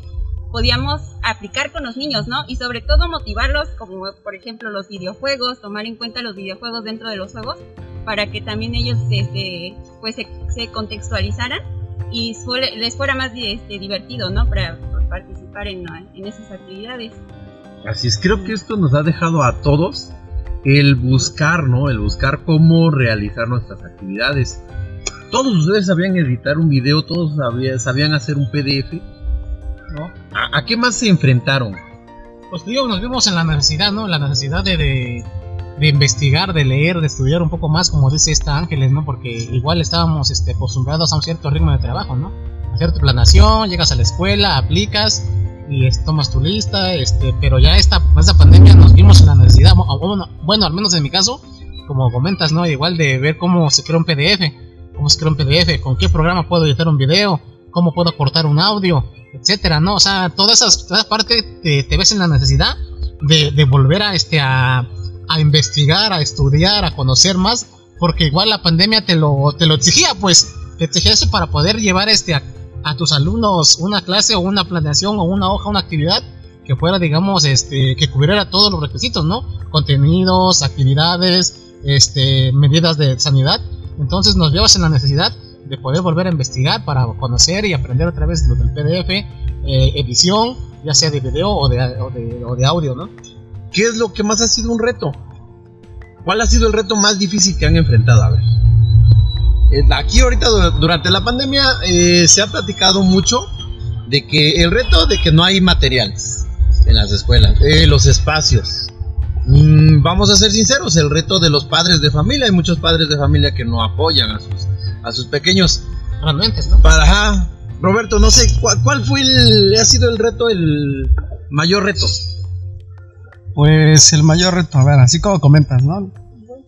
podíamos aplicar con los niños, ¿no? Y sobre todo motivarlos, como por ejemplo los videojuegos, tomar en cuenta los videojuegos dentro de los juegos, para que también ellos, este, pues se, se contextualizaran y les fuera más este, divertido, ¿no? Para, para participar en, en esas actividades. Así es, creo que esto nos ha dejado a todos el buscar, ¿no? El buscar cómo realizar nuestras actividades. Todos ustedes sabían editar un video, todos sabían, hacer un PDF. ¿A, a qué más se enfrentaron? Pues digo, nos vimos en la necesidad, ¿no? La necesidad de, de, investigar, de leer, de estudiar un poco más, como dice esta Ángeles, ¿no? Porque igual estábamos este, acostumbrados a un cierto ritmo de trabajo, ¿no? Hacer tu planación, llegas a la escuela, aplicas y tomas tu lista, este, pero ya esta, esta pandemia nos vimos en la necesidad, bueno, bueno, al menos en mi caso, como comentas, ¿no? Igual de ver cómo se crea un PDF, cómo se crea un PDF, con qué programa puedo editar un video, cómo puedo cortar un audio, etcétera, ¿no? O sea, todas esas, toda parte te, te ves en la necesidad de, de volver a, este, a, a investigar, a estudiar, a conocer más, porque igual la pandemia te lo, te lo exigía, pues, te exigía eso para poder llevar este a, a tus alumnos una clase o una planeación o una hoja, una actividad que fuera, digamos, este, que cubriera todos los requisitos, ¿no? Contenidos, actividades, este, medidas de sanidad. Entonces nos llevas en la necesidad de poder volver a investigar para conocer y aprender otra vez lo del PDF, eh, edición, ya sea de video o de, o de, o de audio, ¿no? ¿Qué es lo que más ha sido un reto? ¿Cuál ha sido el reto más difícil que han enfrentado? A ver. Eh, Aquí ahorita du- durante la pandemia eh, se ha platicado mucho de que el reto de que no hay materiales en las escuelas, eh, los espacios. Mm, vamos a ser sinceros, el reto de los padres de familia, hay muchos padres de familia que no apoyan a sus, a sus pequeños. Realmente, ¿no? Para, ajá, Roberto, no sé, ¿cuál, cuál fue el, ha sido el reto, el mayor reto? Pues el mayor reto, a ver, así como comentas, ¿no?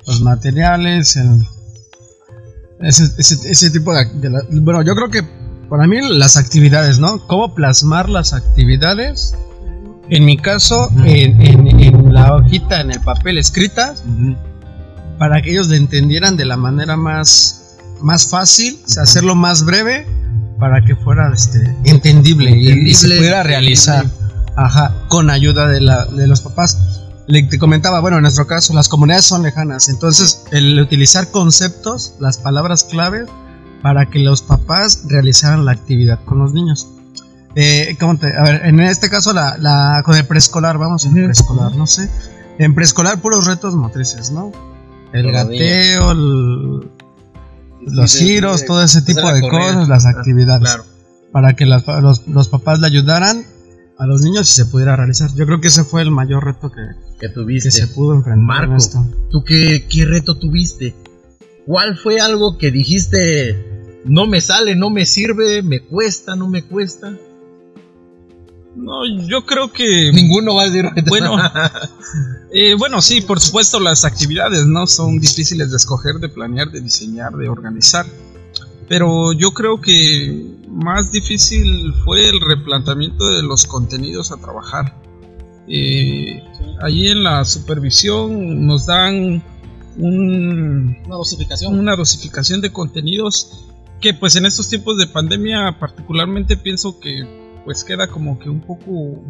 Los materiales, el, ese, ese, ese tipo de, de la- Bueno, yo creo que para mí las actividades, ¿no? Cómo plasmar las actividades. En mi caso, en, en- en la hojita, en el papel escritas, para que ellos le entendieran de la manera más, más fácil, o sea, hacerlo más breve, para que fuera este, entendible, y- y, se pudiera realizar. Ajá, con ayuda de, la, de los papás. Le, te comentaba, bueno, en nuestro caso, las comunidades son lejanas, entonces el utilizar conceptos, las palabras claves, para que los papás realizaran la actividad con los niños. Eh, ¿cómo te- a ver, en este caso, la, la- con el preescolar, vamos, en preescolar, no sé. En preescolar, puros retos motrices, ¿no? El Todavía. gateo, el- los giros, todo ese tipo de correr. cosas, las actividades Claro. para que las- los, los papás le ayudaran a los niños y se pudiera realizar. Yo creo que ese fue el mayor reto que, Que que tuviste. se pudo enfrentar Marco. en esto. ¿Tú qué, qué reto tuviste? ¿Cuál fue algo que dijiste, no me sale, no me sirve, me cuesta, no me cuesta? No, yo creo que. Ninguno va a decir. Bueno, eh, bueno, sí, por supuesto, las actividades no son difíciles de escoger, de planear, de diseñar, de organizar. Pero yo creo que más difícil fue el replanteamiento de los contenidos a trabajar. Eh, allí en la supervisión nos dan un, Una dosificación. una dosificación de contenidos que pues en estos tiempos de pandemia particularmente pienso que pues queda como que un poco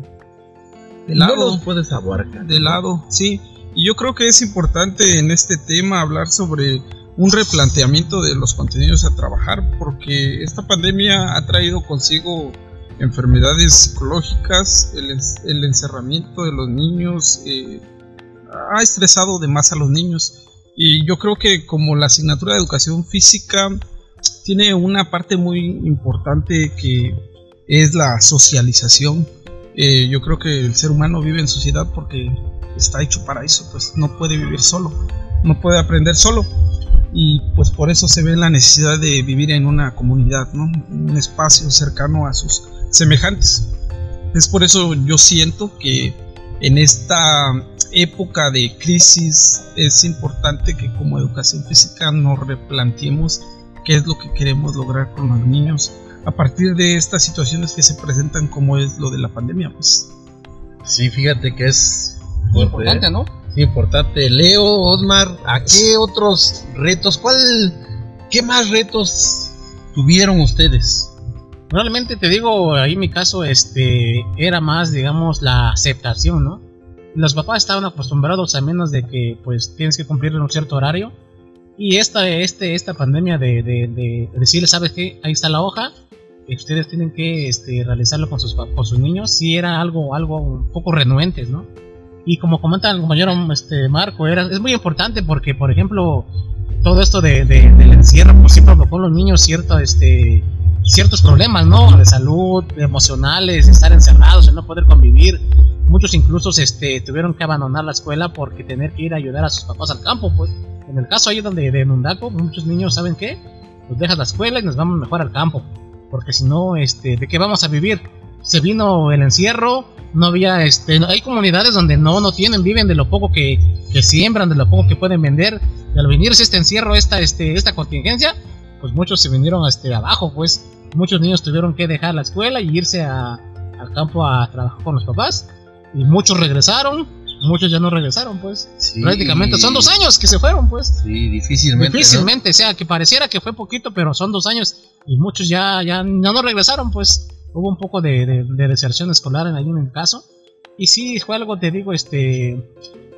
de no lado, los puedes abarcar. de lado, sí. Y yo creo que es importante en este tema hablar sobre un replanteamiento de los contenidos a trabajar porque esta pandemia ha traído consigo enfermedades psicológicas, el, en- el encerramiento de los niños, eh, ha estresado de más a los niños. Y yo creo que como la asignatura de educación física tiene una parte muy importante que es la socialización. Eh, yo creo que el ser humano vive en sociedad porque está hecho para eso, pues no puede vivir solo, no puede aprender solo. Y pues por eso se ve la necesidad de vivir en una comunidad, ¿no? Un espacio cercano a sus semejantes. Es por eso yo siento que en esta época de crisis es importante que como educación física nos replanteemos qué es lo que queremos lograr con los niños a partir de estas situaciones que se presentan como es lo de la pandemia pues Sí, fíjate que es Muy importante, ¿no? Importante. Leo, Osmar, ¿a qué otros retos? ¿Cuál, qué más retos tuvieron ustedes? Realmente te digo, ahí en mi caso, este, era más, digamos, la aceptación, ¿no? Los papás estaban acostumbrados a menos de que, pues, tienes que cumplir un cierto horario. Y esta, este, esta pandemia de, de, de decirles, ¿sabes qué? Ahí está la hoja. Ustedes tienen que este, realizarlo con sus, con sus niños. Sí era algo, algo un poco renuentes, ¿no? Y como comenta el compañero este, Marco, era, es muy importante porque, por ejemplo, todo esto de, de- del encierro, pues sí provocó en los niños cierto, este, ciertos problemas, ¿no? De salud, emocionales, estar encerrados, el no poder convivir. Muchos incluso este, tuvieron que abandonar la escuela porque tener que ir a ayudar a sus papás al campo, pues. En el caso ahí donde de Nundaco, muchos niños, ¿saben qué? Pues dejas la escuela y nos vamos mejor al campo. Porque si no, este, ¿de qué vamos a vivir? se vino el encierro, no había, este, hay comunidades donde no, no tienen, viven de lo poco que, que siembran, de lo poco que pueden vender. Y al venirse este encierro, esta, este, esta contingencia, pues muchos se vinieron este, abajo, pues muchos niños tuvieron que dejar la escuela y irse a, al campo a trabajar con los papás. Y muchos regresaron, muchos ya no regresaron, pues. Sí. Prácticamente son dos años que se fueron, pues. Sí, difícilmente. ¿no? Difícilmente, o sea, que pareciera que fue poquito, pero son dos años y muchos ya, ya, ya no regresaron, pues hubo un poco de, de, de deserción escolar en algún caso. Y sí, fue algo, te digo, este,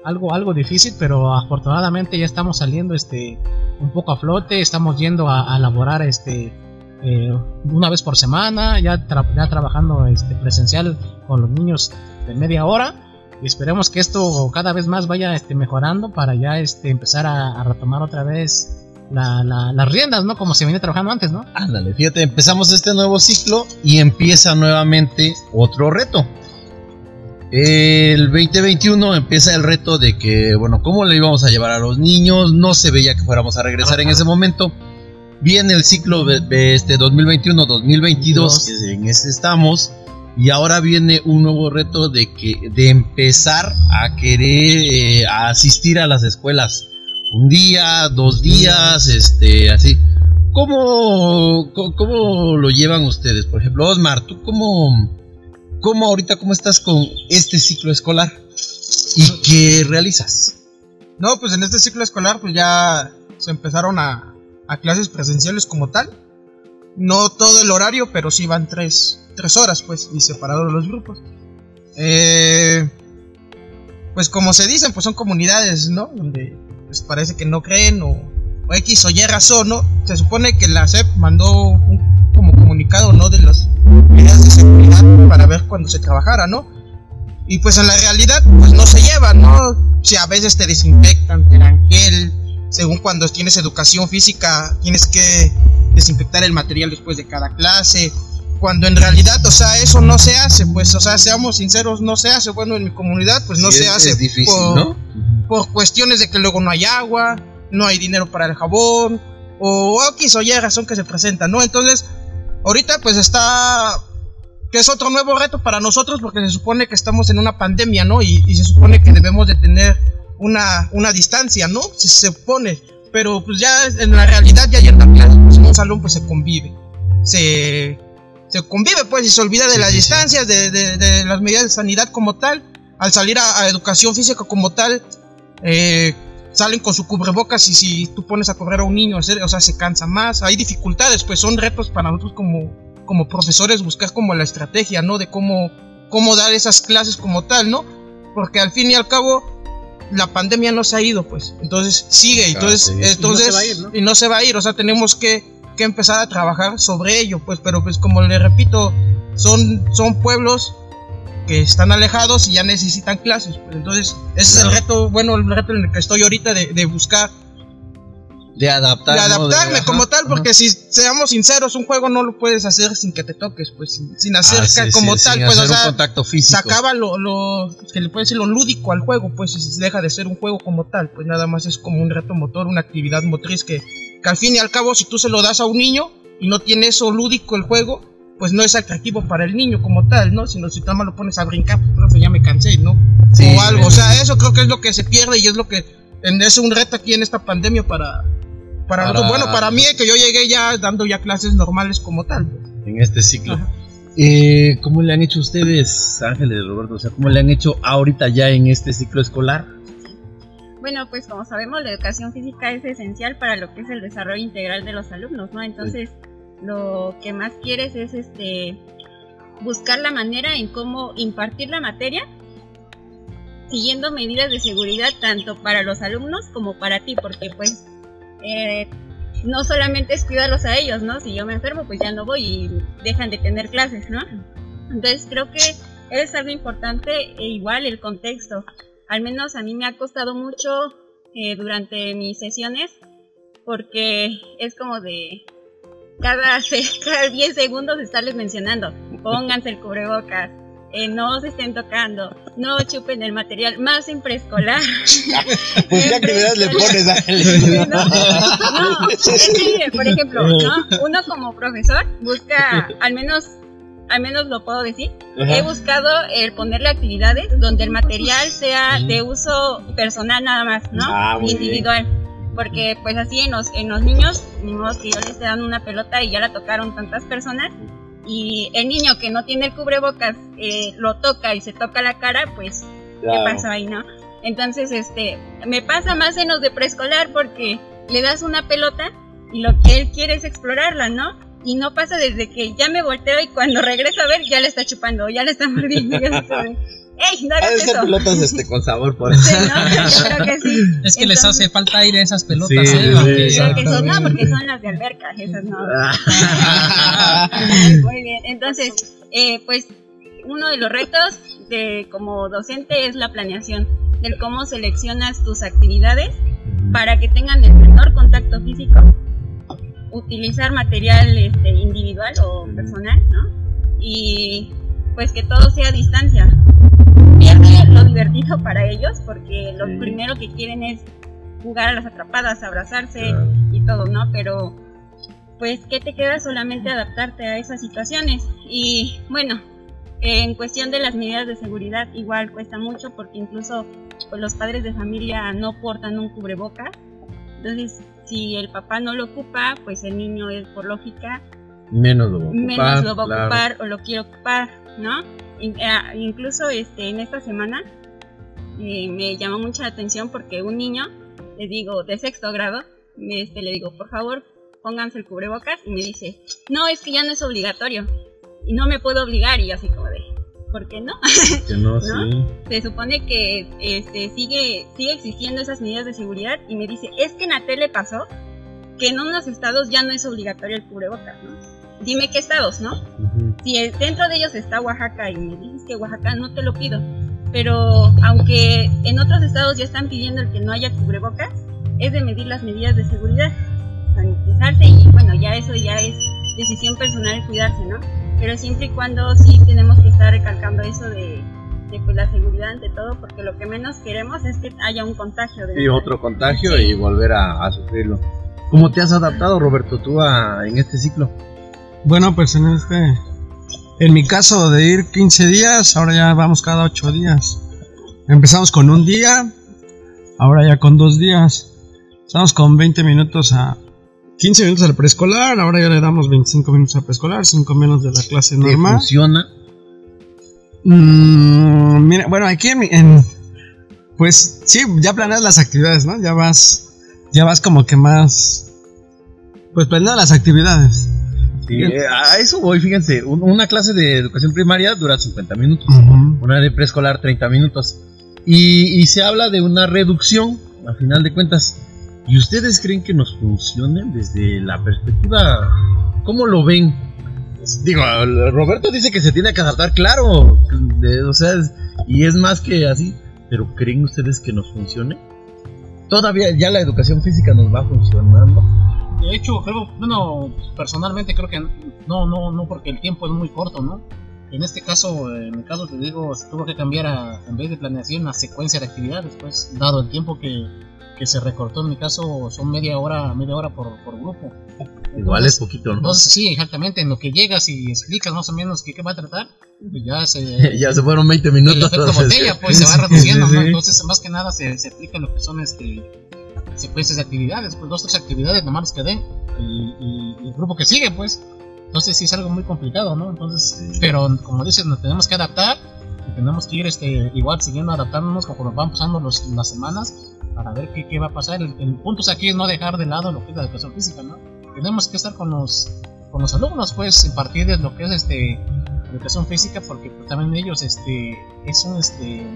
algo, algo difícil, pero afortunadamente ya estamos saliendo, este, un poco a flote, estamos yendo a, a laborar, este, eh, una vez por semana, ya, tra ya trabajando, este, presencial con los niños de media hora. Y esperemos que esto cada vez más vaya este, mejorando para ya este, empezar a, a retomar otra vez la, la, las riendas, ¿no? Como se venía trabajando antes, ¿no? Ándale, fíjate, empezamos este nuevo ciclo y empieza nuevamente otro reto. El 2021 empieza el reto de que, bueno, ¿cómo le íbamos a llevar a los niños? No se veía que fuéramos a regresar en ese momento. Viene el ciclo de, de este 2021-2022, que en ese estamos. Y ahora viene un nuevo reto de que de empezar a querer eh, a asistir a las escuelas. Un día, dos días, este, así. ¿Cómo, cómo, lo llevan ustedes? Por ejemplo, Osmar, ¿tú cómo, cómo ahorita cómo estás con este ciclo escolar? ¿Y qué realizas? No, pues en este ciclo escolar pues ya se empezaron a, a clases presenciales como tal. No todo el horario, pero sí van tres, tres horas, pues, y separados los grupos. Eh, pues como se dicen, pues son comunidades, ¿no? Donde pues parece que no creen o, o X o Y razón, ¿no? Se supone que la SEP mandó un como comunicado, ¿no? De las medidas de seguridad para ver cuando se trabajara, ¿no? Y pues en la realidad, pues no se llevan, ¿no? Si a veces te desinfectan, te dan gel, según cuando tienes educación física, tienes que desinfectar el material después de cada clase. Cuando en realidad, o sea, eso no se hace, pues, o sea, seamos sinceros, no se hace. Bueno, en mi comunidad, pues no Sí, se hace es difícil, por, ¿no? Por cuestiones de que luego no hay agua, no hay dinero para el jabón, o X o Y razón que se presenta, ¿no? Entonces, ahorita pues está que es otro nuevo reto para nosotros porque se supone que estamos en una pandemia, ¿no? Y, y se supone que debemos de tener una, una distancia, ¿no? Se supone, pero pues ya en la realidad ya en la clase, pues en un salón pues se convive, se, se convive pues y se olvida de las distancias, de, de- de las medidas de sanidad como tal, al salir a, a educación física como tal, eh, salen con su cubrebocas y si tú pones a correr a un niño, hacer- o sea, se cansa más, hay dificultades, pues son retos para nosotros como, como profesores buscar como la estrategia, ¿no? De cómo, cómo dar esas clases como tal, ¿no? Porque al fin y al cabo la pandemia no se ha ido, pues, entonces sigue, entonces, sí. entonces, Y no se va a ir, ¿no? y no se va a ir, o sea, tenemos que, que empezar a trabajar sobre ello, pues, pero pues como le repito, son, son pueblos que están alejados y ya necesitan clases. Pues entonces, ese es el reto, bueno, el reto en el que estoy ahorita de, de buscar, De adaptar. de adaptarme como tal, ajá. porque si seamos sinceros, un juego no lo puedes hacer sin que te toques, pues sin, sin hacer Ah, sí, ca- sí, como sin tal, pues, o hacer un sea, contacto físico. acaba lo, lo que le puede decir lo lúdico al juego, pues se deja de ser un juego como tal, pues nada más es como un reto motor, una actividad motriz que, que al fin y al cabo si tú se lo das a un niño y no tiene eso lúdico el juego, pues no es atractivo para el niño como tal, ¿no? Sino si tú más lo pones a brincar, pues profe, ya me cansé, ¿no? Sí, o algo, o sea, eso creo que es lo que se pierde y es lo que en- es un reto aquí en esta pandemia para para, bueno, para mí que yo llegué ya dando ya clases normales como tal. en este ciclo. Ajá. Eh, ¿Cómo le han hecho ustedes, Ángeles Roberto? O sea, ¿cómo le han hecho ahorita ya en este ciclo escolar? Bueno, pues como sabemos, la educación física es esencial para lo que es el desarrollo integral de los alumnos, ¿no? Entonces, lo que más quieres es este buscar la manera en cómo impartir la materia siguiendo medidas de seguridad tanto para los alumnos como para ti, porque pues eh, no solamente es cuidarlos a ellos, ¿no? Si yo me enfermo, pues ya no voy y dejan de tener clases, ¿no? Entonces creo que es algo importante e igual el contexto. Al menos a mí me ha costado mucho eh, durante mis sesiones porque es como de cada, cada 10 segundos estarles mencionando, pónganse el cubrebocas, eh, no se estén tocando, no chupen el material, más en preescolar. Pues ya que le das, le pones ¿no? No, es que, por ejemplo, ¿no? uno como profesor busca al menos al menos lo puedo decir, he buscado el ponerle actividades donde el material sea de uso personal nada más, ¿no? Ah, bien. Porque pues así en los, en los niños, ni modo que yo les dando una pelota y ya la tocaron tantas personas. Y el niño que no tiene el cubrebocas eh, lo toca y se toca la cara, pues, ¿qué pasó ahí, no? Entonces, este, me pasa más en los de preescolar porque le das una pelota y lo que él quiere es explorarla, ¿no? Y no pasa desde que ya me volteo y cuando regreso a ver ya le está chupando, ya le está mordiendo. ¡Ey, no hagas ser eso! pelotas este, con sabor por Sí, ¿no? Yo creo que sí. Es que les hace falta aire a esas pelotas, Sí, ¿eh? sí, Porque- sí. Que son, no, porque son las de alberca, esas no. Muy bien, entonces, eh, pues uno de los retos de como docente es la planeación, del cómo seleccionas tus actividades para que tengan el menor contacto físico, utilizar material este, individual o personal, ¿no? Y pues que todo sea a distancia. Pierde lo divertido para ellos porque lo Sí. primero que quieren es jugar a las atrapadas, abrazarse y todo, ¿no? Pero pues ¿qué te queda solamente adaptarte a esas situaciones? Y bueno, en cuestión de las medidas de seguridad igual cuesta mucho porque incluso pues, los padres de familia no portan un cubreboca. Entonces, si el papá no lo ocupa, pues el niño es por lógica Menos lo va a ocupar. menos lo va a claro. ocupar o lo quiere ocupar, ¿no? Ah, incluso este, en esta semana eh, me llamó mucha atención porque un niño, le digo, de sexto grado, me- este, le digo, por favor, pónganse el cubrebocas y me dice, no, es que ya no es obligatorio y no me puedo obligar y yo así como de, ¿por qué no? Que no, ¿No? sí. Se supone que este, sigue, sigue existiendo esas medidas de seguridad y me dice, es que en la tele pasó que en unos estados ya no es obligatorio el cubrebocas, ¿no? Dime qué estados, ¿no? Si el- dentro de ellos está Oaxaca y me dices que Oaxaca no te lo pido, pero aunque en otros estados ya están pidiendo el que no haya cubrebocas, es de medir las medidas de seguridad, sanitizarse y bueno, ya eso ya es decisión personal cuidarse, ¿no? Pero siempre y cuando sí tenemos que estar recalcando eso de, de, pues, la seguridad ante todo, porque lo que menos queremos es que haya un contagio. De Y otro contagio Sí. y volver a, a sufrirlo. ¿Cómo te has adaptado, Roberto, tú a- en este ciclo? Bueno, pues en este. En mi caso de ir 15 días, ahora ya vamos cada 8 días. Empezamos con un día, ahora ya con dos días. Estamos con 20 minutos a. 15 minutos al preescolar, ahora ya le damos 25 minutos al preescolar, 5 menos de la clase ¿Te normal. funciona? Mm, mira, bueno, aquí en, en- pues sí, ya planeas las actividades, ¿no? Ya vas, ya vas como que más, pues planeando las actividades. Sí, eh, a eso voy, fíjense. un- Una clase de educación primaria dura 50 minutos. una de preescolar 30 minutos. Y, y se habla de una reducción, a final de cuentas. ¿Y ustedes creen que nos funcione desde la perspectiva? ¿Cómo lo ven? Digo, Roberto dice que se tiene que adaptar, claro. de- o sea, es- y es más que así. Pero ¿creen ustedes que nos funcione? Todavía ya la educación física nos va funcionando. De hecho, creo, bueno, personalmente creo que no, no, no, porque el tiempo es muy corto, ¿no? En este caso, en mi caso te digo, se tuvo que cambiar a, en vez de planeación, a secuencia de actividades, pues, dado el tiempo que, que se recortó, en mi caso, son media hora, media hora por, por grupo. Igual es poquito, ¿no? Entonces, sí, exactamente, en lo que llegas y explicas más o menos qué, qué va a tratar, pues ya se... ya se fueron 20 el minutos. efecto entonces, botella, pues se va reduciendo, ¿no? Entonces, más que nada se, se aplica lo que son este secuencias de actividades, pues dos, tres actividades nomás los que den y, y- y el grupo que sigue, pues. Entonces sí es algo muy complicado, ¿no? Entonces, pero como dices, nos tenemos que adaptar y tenemos que ir este, igual siguiendo adaptándonos conforme van pasando los, las semanas para ver qué, qué va a pasar. El, el punto es aquí es no dejar de lado lo que es la educación física, ¿no? Tenemos que estar con los, con los alumnos, pues, impartirles lo que es este educación física porque pues, también ellos este es un este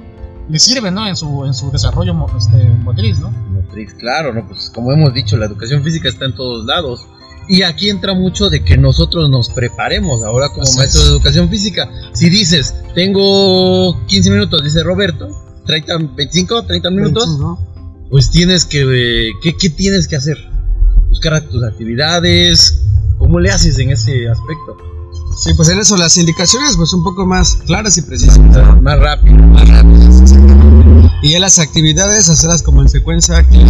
les sirve no en su en su desarrollo este, motriz no Motriz, claro, ¿no? Pues como hemos dicho, la educación física está en todos lados. Y aquí entra mucho de que nosotros nos preparemos ahora como Así maestros es. de educación física. Si dices, tengo 15 minutos, dice Roberto, 30, 25, 30 minutos, ¿no? pues tienes que, eh, ¿qué, qué tienes que hacer? Buscar tus actividades, ¿cómo le haces en ese aspecto? Sí, pues en eso las indicaciones pues un poco más claras y precisas. Más rápido. Más rápidas, exactamente. Y en las actividades hacerlas como en secuencia que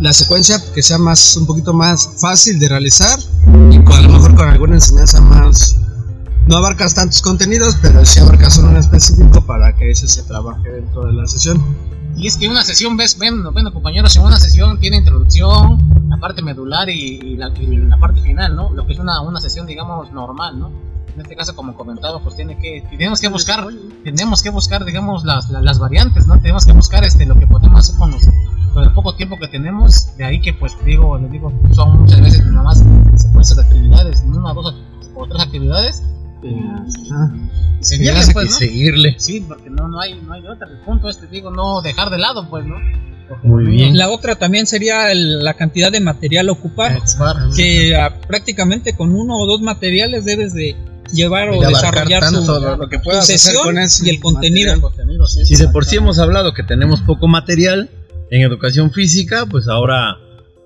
la secuencia que sea más un poquito más fácil de realizar y con, a lo mejor con alguna enseñanza más no abarcas tantos contenidos, pero sí abarcas uno en específico para que ese se trabaje dentro de la sesión. Y es que una sesión, ves, ven, bueno, compañeros, en una sesión tiene introducción, la parte medular y, y la, y la parte final, ¿no? Lo que es una, una sesión, digamos, normal, ¿no? En este caso, como comentaba, pues tiene que, tenemos que buscar, tenemos que buscar, digamos, las, las, las variantes, ¿no? Tenemos que buscar este, lo que podemos hacer con, los, con el poco tiempo que tenemos, de ahí que, pues, digo, les digo, son muchas veces nada más secuencias de actividades, una, dos o tres actividades, Ah, y seguirle, pues, seguirle. Sí, porque no, no hay, no hay de otra. El punto este, digo, no dejar de lado, pues, ¿no? Muy bien. La otra también sería el- la cantidad de material a ocupar, que ah, prácticamente con uno o dos materiales debes de llevar o desarrollar tu, tanto lo- lo que tu puedas hacer sesión con y el contenido. material. contenido, sí. Si de por sí hemos hablado que tenemos poco material en educación física, pues ahora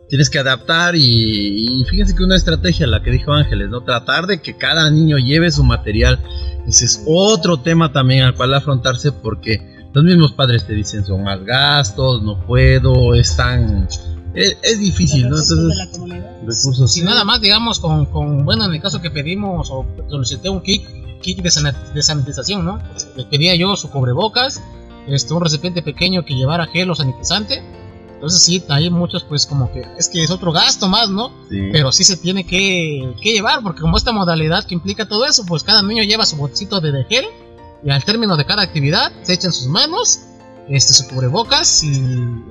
tienes que adaptar y, y fíjense que una estrategia, la que dijo Ángeles, ¿no? Tratar de que cada niño lleve su material. Ese es otro tema también al cual afrontarse porque los mismos padres te dicen son más gastos, no puedo, es tan... Es, es difícil, ¿no? Entonces, recursos... Si nada más, digamos, con, con, bueno, en el caso que pedimos o solicité un kit, kit de, de sanitización, ¿no? Le pedía yo su cubrebocas, este, un recipiente pequeño que llevara gel o sanitizante. Entonces sí, hay muchos pues como que es que es otro gasto más, ¿no? Sí. Pero sí se tiene que, que llevar, porque como esta modalidad que implica todo eso, pues cada niño lleva su bolsito de, de gel y al término de cada actividad se echan sus manos, este, su cubrebocas y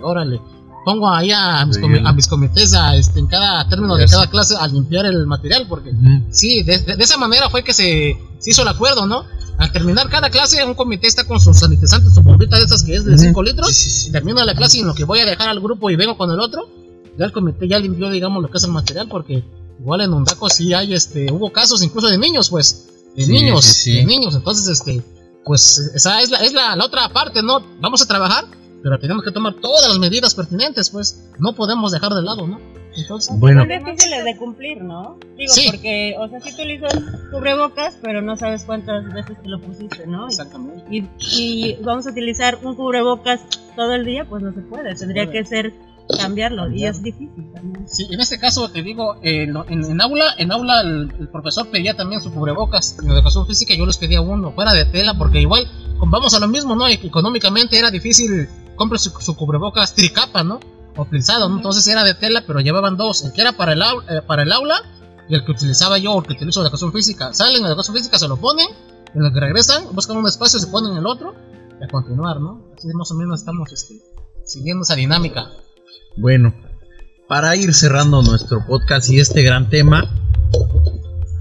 órale. Pongo ahí a mis, a mis comités a, este, en cada término de cada clase a limpiar el material, porque sí, de, de- de esa manera fue que se, se hizo el acuerdo, ¿no? Al terminar cada clase, un comité está con sus sanitizantes, su bombita de esas que es de Ujú. 5 litros, Sí, sí, termino la clase y en lo que voy a dejar al grupo y vengo con el otro, ya el comité ya limpió, digamos, lo que es el material, porque igual en Ondaco sí hay, este, hubo casos incluso de niños, pues, de niños, de niños, entonces, este, pues, esa es la, es la, la otra parte, ¿no? Vamos a trabajar, pero tenemos que tomar todas las medidas pertinentes, pues, no podemos dejar de lado, ¿no? Entonces, Bueno, Son difíciles de cumplir, ¿no? Digo, Sí. porque, o sea, si utilizas cubrebocas, pero no sabes cuántas veces te lo pusiste, ¿no? exactamente. Y, y vamos a utilizar un cubrebocas todo el día, pues no se puede. Tendría que ser cambiarlo y es difícil también. Sí, en este caso te digo, eh, en, en aula, en aula el, el profesor pedía también su cubrebocas. En educación física yo les pedía uno, fuera de tela, porque igual vamos a lo mismo, ¿no? Económicamente era difícil comprar su, su cubrebocas tricapa, ¿no? O plisado, ¿no? Entonces era de tela, pero llevaban dos, el que era para el, au- eh, para el aula y el que utilizaba yo, o el que utilizo en educación física. Salen en educación física, se lo ponen, en el que regresan, buscan un espacio, se ponen el otro y a continuar, ¿no? Así más o menos estamos este, siguiendo esa dinámica. Bueno, para ir cerrando nuestro podcast y este gran tema,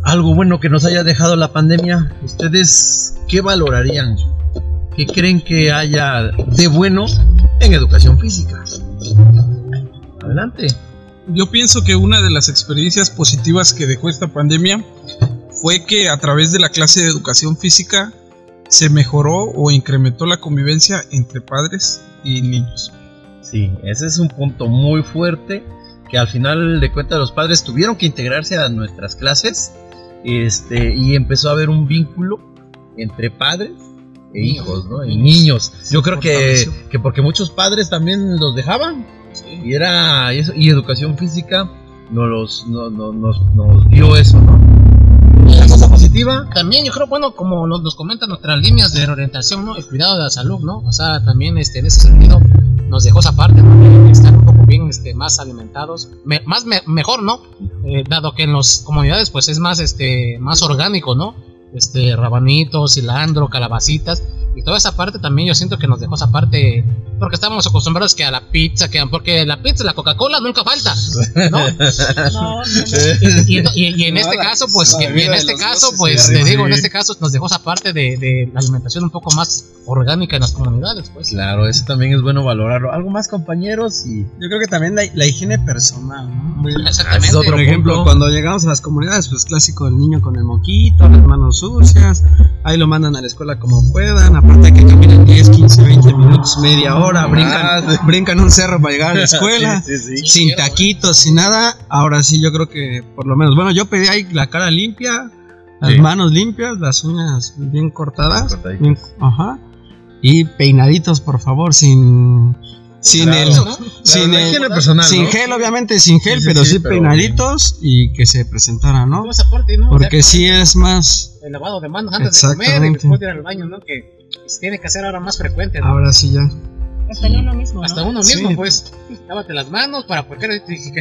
algo bueno que nos haya dejado la pandemia, ¿ustedes qué valorarían? ¿Qué creen que haya de bueno en educación física? Adelante. Yo pienso que una de las experiencias positivas que dejó esta pandemia fue que a través de la clase de educación física se mejoró o incrementó la convivencia entre padres y niños. Sí, ese es un punto muy fuerte que al final de cuentas los padres tuvieron que integrarse a nuestras clases este, y empezó a haber un vínculo entre padres e hijos, ¿no? Y niños. Yo creo que, que porque muchos padres también los dejaban y era y eso, y educación física nos, los, no- no- nos, nos dio eso, ¿no? Cosa positiva, También yo creo, bueno, como nos, nos comentan nuestras líneas de reorientación, ¿no? El cuidado de la salud, ¿no? O sea, también este, en ese sentido nos dejó esa parte, ¿no? De estar un poco bien este, más alimentados, Me- más me- mejor, ¿no? Eh, dado que en las comunidades pues es más, este, más orgánico, ¿no? Este, rabanitos, cilantro, calabacitas. Y toda esa parte también yo siento que nos dejó esa parte, porque estábamos acostumbrados que a la pizza, que porque la pizza, la Coca-Cola nunca falta, ¿no? No, no, y, y- y- y en este caso, pues, que, en este caso, pues, sí, te sí. digo, en este caso nos dejó esa parte de, de la alimentación un poco más orgánica en las comunidades, pues. claro, eso también es bueno valorarlo. Algo más, compañeros, y Yo creo que también la, la higiene personal, Exactamente. Es otro Por ejemplo, punto. cuando llegamos a las comunidades, pues clásico el niño con el moquito, las manos sucias, ahí lo mandan a la escuela como puedan, aparte de que caminan 10, 15, 20 minutos, media hora, brincan, brincan un cerro para llegar a la escuela, Sí, sí, sí. sin taquitos, sin nada, ahora sí yo creo que por lo menos, bueno, yo pedí ahí la cara limpia, las Sí. manos limpias, las uñas bien cortadas, bien- ajá, y peinaditos por favor, sin... Sin Claro. el, sin el, personal, sin ¿no? gel, obviamente, sin gel, Sí, sí, pero sí, sí, pero peinaditos y que se presentara, ¿no? Porque sea, sí es más, el lavado de manos antes de comer y después de ir al baño, ¿no? Que se tiene que hacer ahora más frecuente, ¿no? Ahora sí ya. Hasta en uno mismo. ¿no? Hasta uno mismo, Sí. pues. Lávate las manos para porque si,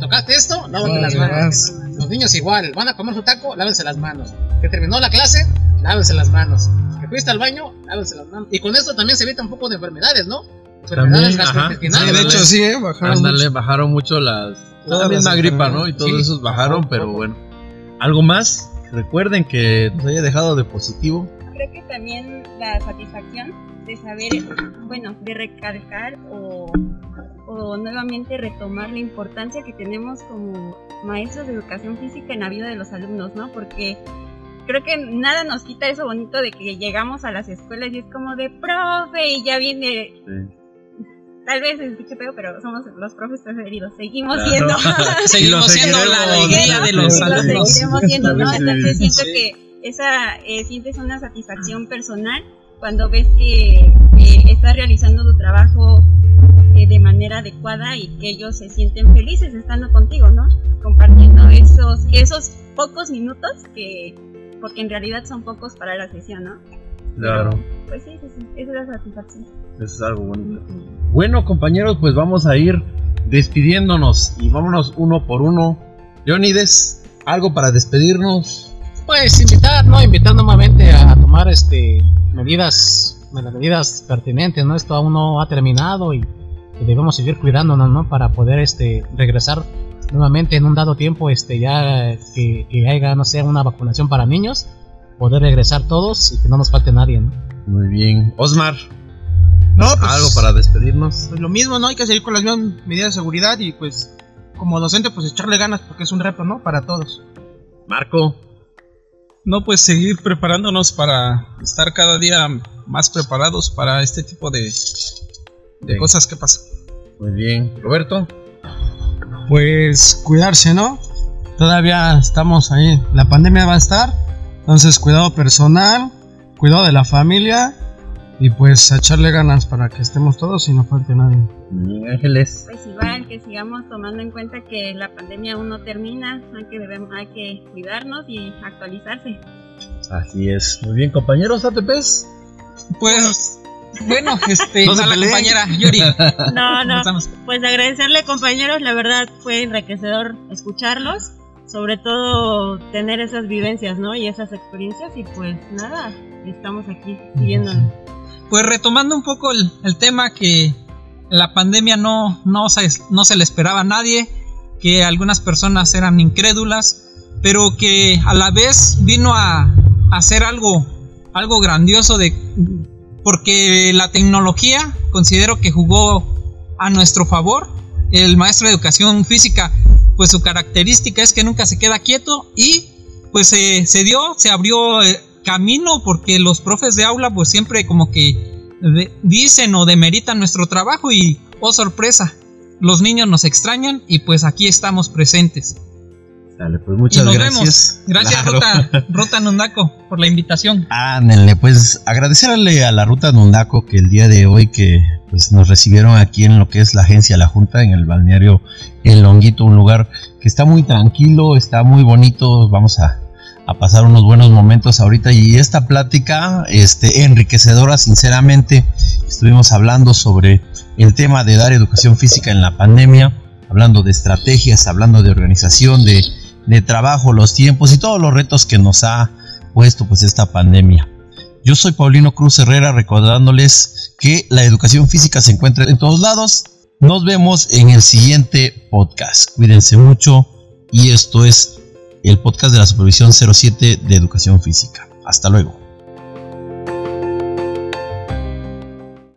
tocaste esto, lávate las manos. Los niños igual, van a comer su taco, lávense las manos. Que terminó la clase, lávense las manos. Que fuiste al baño, lávense las manos. Y con esto también se evita un poco de enfermedades, ¿no? Enfermedades También, ajá. gastrointestinales. Sí, de hecho sí, ¿eh? Bajaron Ándale, mucho. bajaron mucho las. Todas la misma gripa, ¿no? Y todos Sí, esos bajaron, pero bueno. ¿Algo más? Recuerden que nos haya dejado de positivo. Creo que también la satisfacción de saber, bueno, de recalcar o, o nuevamente retomar la importancia que tenemos como maestros de educación física en la vida de los alumnos, ¿no? Porque creo que nada nos quita eso bonito de que llegamos a las escuelas y es como de profe y ya viene Tal vez se escuche feo, pero somos los profes preferidos. Seguimos Claro. siendo. Seguimos siendo la alegría de los lo alumnos. seguiremos siendo, ¿no? Entonces siento sí. que esa eh, sientes una satisfacción personal cuando ves que eh, estás realizando tu trabajo eh, de manera adecuada y que ellos se sienten felices estando contigo, ¿no? Compartiendo esos esos pocos minutos que porque en realidad son pocos para la sesión, ¿no? Claro, Pues sí, sí, sí, esa es la satisfacción. eso es algo bonito. Bueno, compañeros, pues vamos a ir despidiéndonos y vámonos uno por uno. Leonides, algo para despedirnos. Pues invitar, ¿no? Invitar nuevamente a tomar este medidas, las medidas pertinentes, ¿no? Esto aún no ha terminado y, y debemos seguir cuidándonos, ¿no? Para poder este regresar nuevamente en un dado tiempo, este ya que, que haya, no sé, una vacunación para niños, poder regresar todos y que no nos falte nadie, ¿no? Muy bien. Osmar, No, pues, algo para despedirnos. pues lo mismo, ¿no? Hay que seguir con las mismas medidas de seguridad y pues como docente pues echarle ganas porque es un reto, ¿no? Para todos. Marco, No, pues seguir preparándonos para estar cada día más preparados para este tipo de, de cosas que pasan. muy bien. Roberto, Pues cuidarse, ¿no? Todavía estamos ahí. La pandemia va a estar. Entonces cuidado personal, cuidado de la familia y pues a echarle ganas para que estemos todos y no falte nadie. Bien, Ángeles. Pues igual que sigamos tomando en cuenta que la pandemia aún no termina, hay que, debemos, hay que cuidarnos y actualizarse. Así es. Muy bien, compañeros ATPs. Pues, bueno, este, No se a la peleen. compañera Yuri. No, no, pues agradecerle compañeros, la verdad fue enriquecedor escucharlos, sobre todo tener esas vivencias, ¿no? Y esas experiencias y pues nada, estamos aquí siguiéndonos. Pues retomando un poco el, el tema que la pandemia no, no, se, no se le esperaba a nadie, que algunas personas eran incrédulas, pero que a la vez vino a, hacer algo, algo grandioso de porque la tecnología considero que jugó a nuestro favor. El maestro de educación física, pues su característica es que nunca se queda quieto y pues se se dio, se abrió eh, camino porque los profes de aula pues siempre como que de- dicen o demeritan nuestro trabajo y oh sorpresa, los niños nos extrañan y pues aquí estamos presentes. Dale, pues muchas y nos gracias. vemos. Gracias Claro. Ruta, Ruta Nundaco por la invitación. Ándale, pues agradecerle a la Ruta Nundaco que el día de hoy que pues nos recibieron aquí en lo que es la agencia La Junta, en el balneario El Longuito, un lugar que está muy tranquilo, está muy bonito, vamos a, a pasar unos buenos momentos ahorita y esta plática este, enriquecedora sinceramente, estuvimos hablando sobre el tema de dar educación física en la pandemia, hablando de estrategias, hablando de organización, de, de trabajo, los tiempos y todos los retos que nos ha puesto pues esta pandemia. Yo soy Paulino Cruz Herrera recordándoles que la educación física se encuentra en todos lados. Nos vemos en el siguiente podcast. Cuídense mucho y esto es el podcast de la Supervisión 07 de Educación Física. Hasta luego.